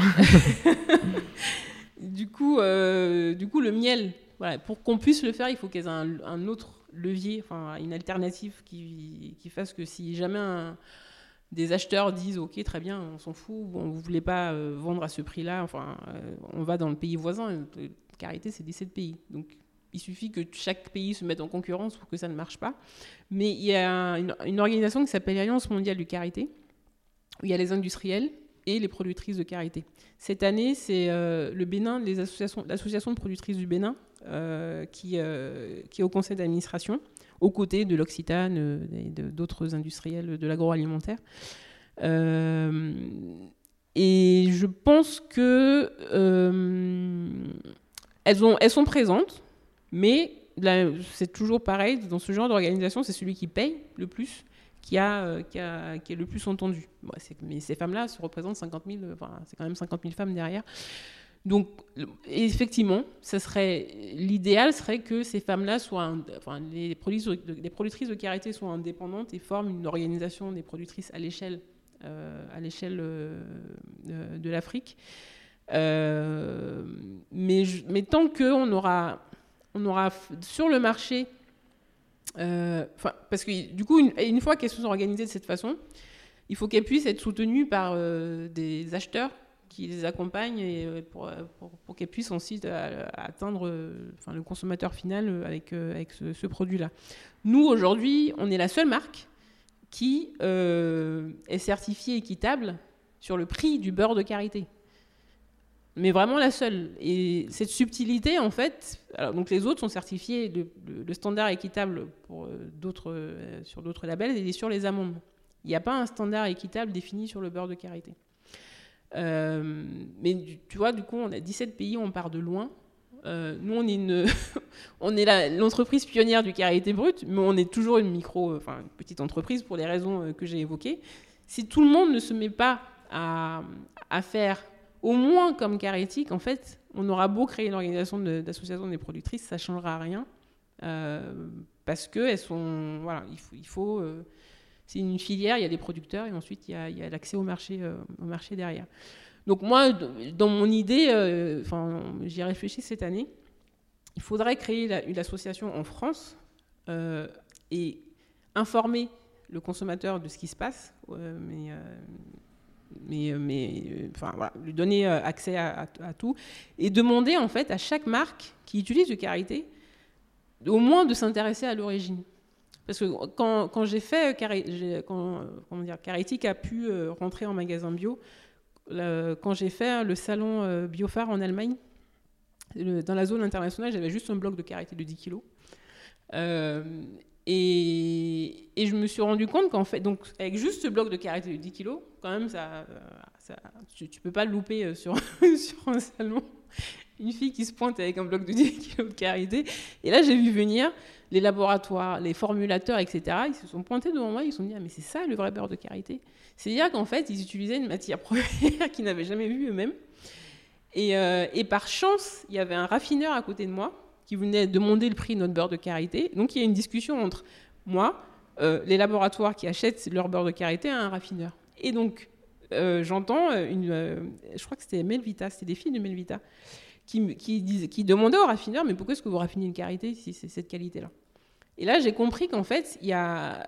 du coup, euh, du coup, le miel, voilà, pour qu'on puisse le faire, il faut qu'il y ait un, autre levier, enfin une alternative qui, qui fasse que si jamais des acheteurs disent ok très bien on s'en fout on vous voulez pas euh, vendre à ce prix là enfin on va dans le pays voisin Carité c'est 17 pays donc il suffit que chaque pays se mette en concurrence pour que ça ne marche pas. Mais il y a une, organisation qui s'appelle l'Alliance mondiale du carité, où il y a les industriels et les productrices de carité. Cette année, c'est euh, le Bénin, l'association de productrices du Bénin, euh, qui, euh, qui est au conseil d'administration, aux côtés de l'Occitane et d'autres industriels de l'agroalimentaire. et je pense que ont, elles sont présentes, mais c'est toujours pareil, dans ce genre d'organisation, c'est celui qui paye le plus qui, a, euh, qui, est le plus entendu. mais ces femmes-là se représentent 50 000, enfin, c'est quand même 50 000 femmes derrière. Donc, effectivement, serait l'idéal serait que ces femmes-là soient, enfin, les, productrices de carité soient indépendantes et forment une organisation des productrices à l'échelle, euh, à l'échelle euh, de l'Afrique. mais, mais tant qu'on aura on aura sur le marché, euh, parce que du coup, une, fois qu'elles sont organisées de cette façon, il faut qu'elles puissent être soutenues par euh, des acheteurs qui les accompagnent et, euh, pour, pour, qu'elles puissent ensuite atteindre enfin, le consommateur final avec, avec ce, produit-là. Nous, aujourd'hui, on est la seule marque qui est certifiée équitable sur le prix du beurre de karité mais vraiment la seule. Et cette subtilité, en fait, donc les autres sont certifiés, le standard équitable pour euh, euh, sur d'autres labels, et sur les amandes. Il n'y a pas un standard équitable défini sur le beurre de karité. Euh, mais tu vois, du coup, on a 17 pays, on part de loin. nous, on est, une on est l'entreprise pionnière du karité brut, mais on est toujours une micro, enfin une petite entreprise pour les raisons que j'ai évoquées. Si tout le monde ne se met pas à, faire au moins comme Carétique, en fait, on aura beau créer une organisation d'association des productrices, ça changera rien. Euh, parce que elles sont. Voilà, il faut. Euh, c'est une filière, il y a des producteurs et ensuite il y a, l'accès au marché, euh, au marché derrière. Donc, moi, dans mon idée, enfin, j'y ai réfléchi cette année, il faudrait créer une association en France et informer le consommateur de ce qui se passe. mais mais, euh, euh, enfin voilà, lui donner euh, accès à, tout et demander en fait à chaque marque qui utilise du karité au moins de s'intéresser à l'origine. Parce que quand, j'ai fait, quand, comment dire, a pu rentrer en magasin bio, quand j'ai fait le salon Biophare en Allemagne, dans la zone internationale, j'avais juste un bloc de karité de 10 kilos. Et, je me suis rendu compte qu'en fait, donc avec juste ce bloc de carité de 10 kg, quand même, ça tu, ne peux pas le louper sur, sur un salon. Une fille qui se pointe avec un bloc de 10 kg de carité. Et là, j'ai vu venir les laboratoires, les formulateurs, etc. Ils se sont pointés devant moi, ils se sont dit ah, mais c'est ça le vrai beurre de carité. C'est-à-dire qu'en fait, ils utilisaient une matière première qu'ils n'avaient jamais vue eux-mêmes. Et, euh, et, par chance, il y avait un raffineur à côté de moi qui venait demander le prix de notre beurre de karité. Donc il y a une discussion entre moi, euh, les laboratoires qui achètent leur beurre de karité à un raffineur. Et donc euh, j'entends une, je crois que c'était Melvita, c'était des filles de Melvita, qui, qui, qui demandaient au raffineur, mais pourquoi est-ce que vous raffinez une karité si c'est cette qualité-là? Et là j'ai compris qu'en fait, il y a...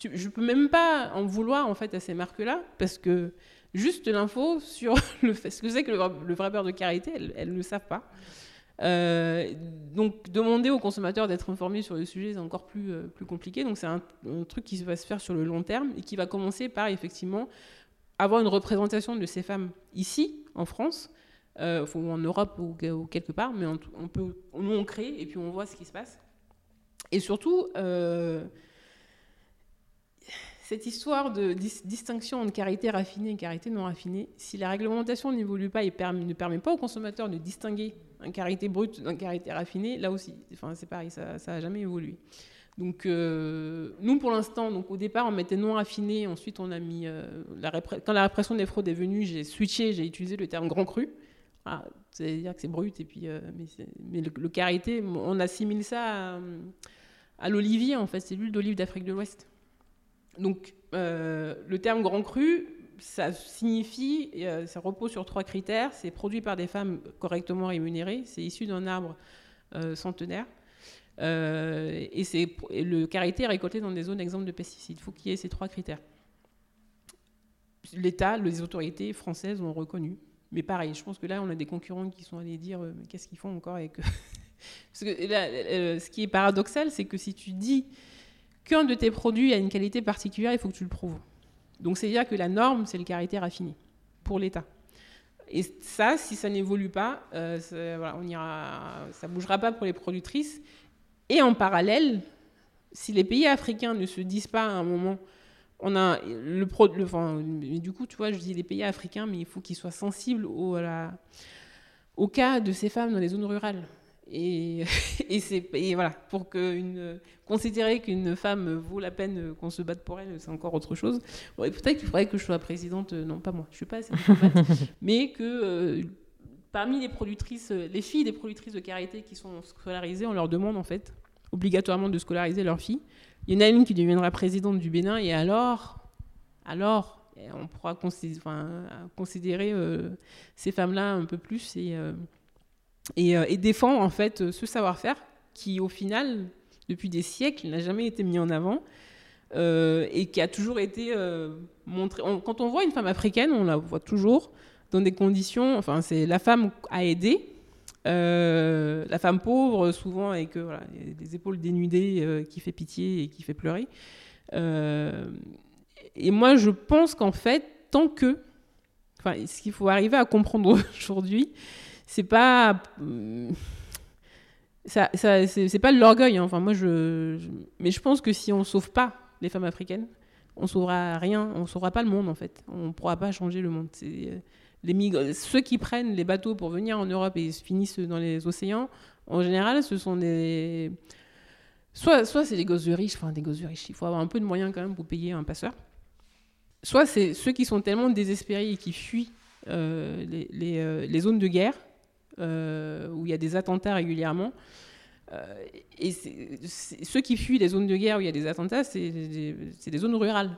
Je je peux même pas en vouloir en fait à ces marques-là parce que juste l'info sur le fait, ce que c'est que le, vrai beurre de karité, elles ne le savent pas. Euh, donc demander aux consommateurs d'être informés sur le sujet, c'est encore euh, plus compliqué. Donc c'est un, truc qui va se faire sur le long terme et qui va commencer par effectivement avoir une représentation de ces femmes ici, en France, euh, en Europe ou, quelque part, mais on, peut, nous on crée et puis on voit ce qui se passe. Et surtout, cette histoire de distinction entre carité raffinée et carité non raffinée, si la réglementation n'évolue pas et ne permet pas aux consommateurs de distinguer un karité brut d'un karité raffiné, là aussi, enfin, c'est pareil, ça n'a jamais évolué. Donc, euh, nous, pour l'instant, au départ, on mettait non raffiné. Ensuite, on a mis. Euh, quand la répression des fraudes est venue, j'ai switché, j'ai utilisé le terme grand cru. C'est-à-dire que c'est brut. Et puis, euh, mais, le, karité, on assimile ça à, l'olivier, en fait. C'est l'huile d'olive d'Afrique de l'Ouest. Donc, le terme grand cru, ça signifie, euh, ça repose sur trois critères. C'est produit par des femmes correctement rémunérées, c'est issu d'un arbre euh, centenaire, euh, et c'est le karité est récolté dans des zones exemptes de pesticides. Il faut qu'il y ait ces trois critères. L'État, les autorités françaises ont reconnu. Mais pareil, je pense que là, on a des concurrents qui sont allés dire qu'est-ce qu'ils font encore avec. Parce que ce qui est paradoxal, c'est que si tu dis qu'un de tes produits a une qualité particulière, il faut que tu le prouves. Donc c'est-à-dire que la norme, c'est le caractère raffiné pour l'État. Et ça, si ça n'évolue pas, euh, voilà, on ira, ça bougera pas pour les productrices. Et en parallèle, si les pays africains ne se disent pas à un moment, on a le, pro, enfin, du coup, tu vois, je dis les pays africains, mais il faut qu'ils soient sensibles au, au cas de ces femmes dans les zones rurales. Et, et, et, voilà, pour que une, considérer qu'une femme vaut la peine qu'on se batte pour elle, c'est encore autre chose. Peut-être qu'il faudrait que je sois présidente, euh, non pas moi, je suis pas assez mais que euh, parmi les productrices, les filles des productrices de carité qui sont scolarisées, on leur demande en fait obligatoirement de scolariser leurs filles. Il y en a une qui deviendra présidente du Bénin et alors, alors, on pourra considérer, euh, ces femmes-là un peu plus et euh, et, défend en fait ce savoir-faire qui au final, depuis des siècles, n'a jamais été mis en avant euh, et qui a toujours été euh, montré. quand on voit une femme africaine, on la voit toujours dans des conditions. Enfin, c'est la femme à aider. La femme pauvre, souvent avec des épaules dénudées qui fait pitié et qui fait pleurer. et moi, je pense qu'en fait, tant que. Enfin, ce qu'il faut arriver à comprendre aujourd'hui, c'est pas ça, ça c'est pas l'orgueil hein. enfin moi je, mais je pense que si on sauve pas les femmes africaines on sauvera rien on sauvera pas le monde en fait on pourra pas changer le monde c'est les ceux qui prennent les bateaux pour venir en Europe et finissent dans les océans en général ce sont des soit soit c'est des gosses de riches enfin des gosses de riches il faut avoir un peu de moyens quand même pour payer un passeur soit c'est ceux qui sont tellement désespérés et qui fuient euh, les, euh, les zones de guerre euh, où il y a des attentats régulièrement. Et ceux qui fuient les zones de guerre où il y a des attentats, c'est des, zones rurales.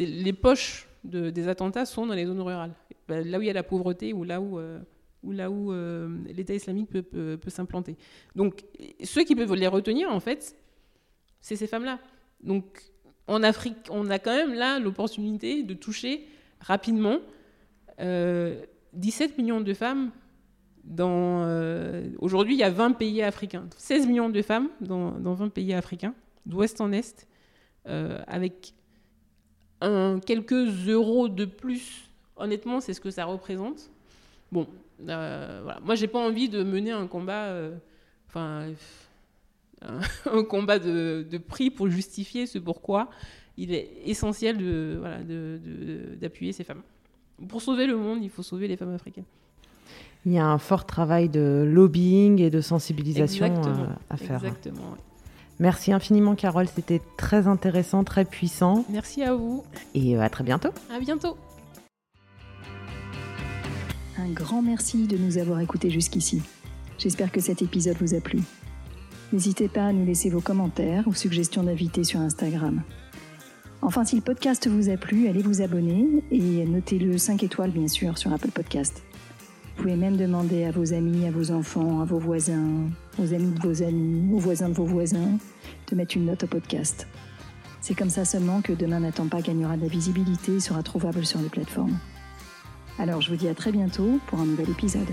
Les poches de, des attentats sont dans les zones rurales, bah, là où il y a la pauvreté ou là où, euh, là où l'État islamique peut, peut, s'implanter. Donc, ceux qui peuvent les retenir, en fait, c'est ces femmes-là. Donc, en Afrique, on a quand même là l'opportunité de toucher rapidement 17 millions de femmes euh, aujourd'hui, il y a 20 pays africains, 16 millions de femmes dans, 20 pays africains, d'ouest en est, euh, avec un, quelques euros de plus. Honnêtement, c'est ce que ça représente. Bon, euh, voilà. moi, j'ai pas envie de mener un combat. Enfin, un, combat de, de, prix pour justifier ce pourquoi il est essentiel de, voilà, d'appuyer ces femmes. Pour sauver le monde, il faut sauver les femmes africaines. Il y a un fort travail de lobbying et de sensibilisation euh, à faire. Exactement. Merci infiniment, Carole. C'était très intéressant, très puissant. Merci à vous. Et euh, à très bientôt. À bientôt. Un grand merci de nous avoir écoutés jusqu'ici. J'espère que cet épisode vous a plu. N'hésitez pas à nous laisser vos commentaires ou suggestions d'invités sur Instagram. Enfin, si le podcast vous a plu, allez vous abonner et notez-le 5 étoiles, bien sûr, sur Apple Podcast. Vous pouvez même demander à vos amis, à vos enfants, à vos voisins, aux amis de vos amis, aux voisins de vos voisins, de mettre une note au podcast. C'est comme ça seulement que Demain n'attend pas gagnera de la visibilité et sera trouvable sur les plateformes. Alors je vous dis à très bientôt pour un nouvel épisode.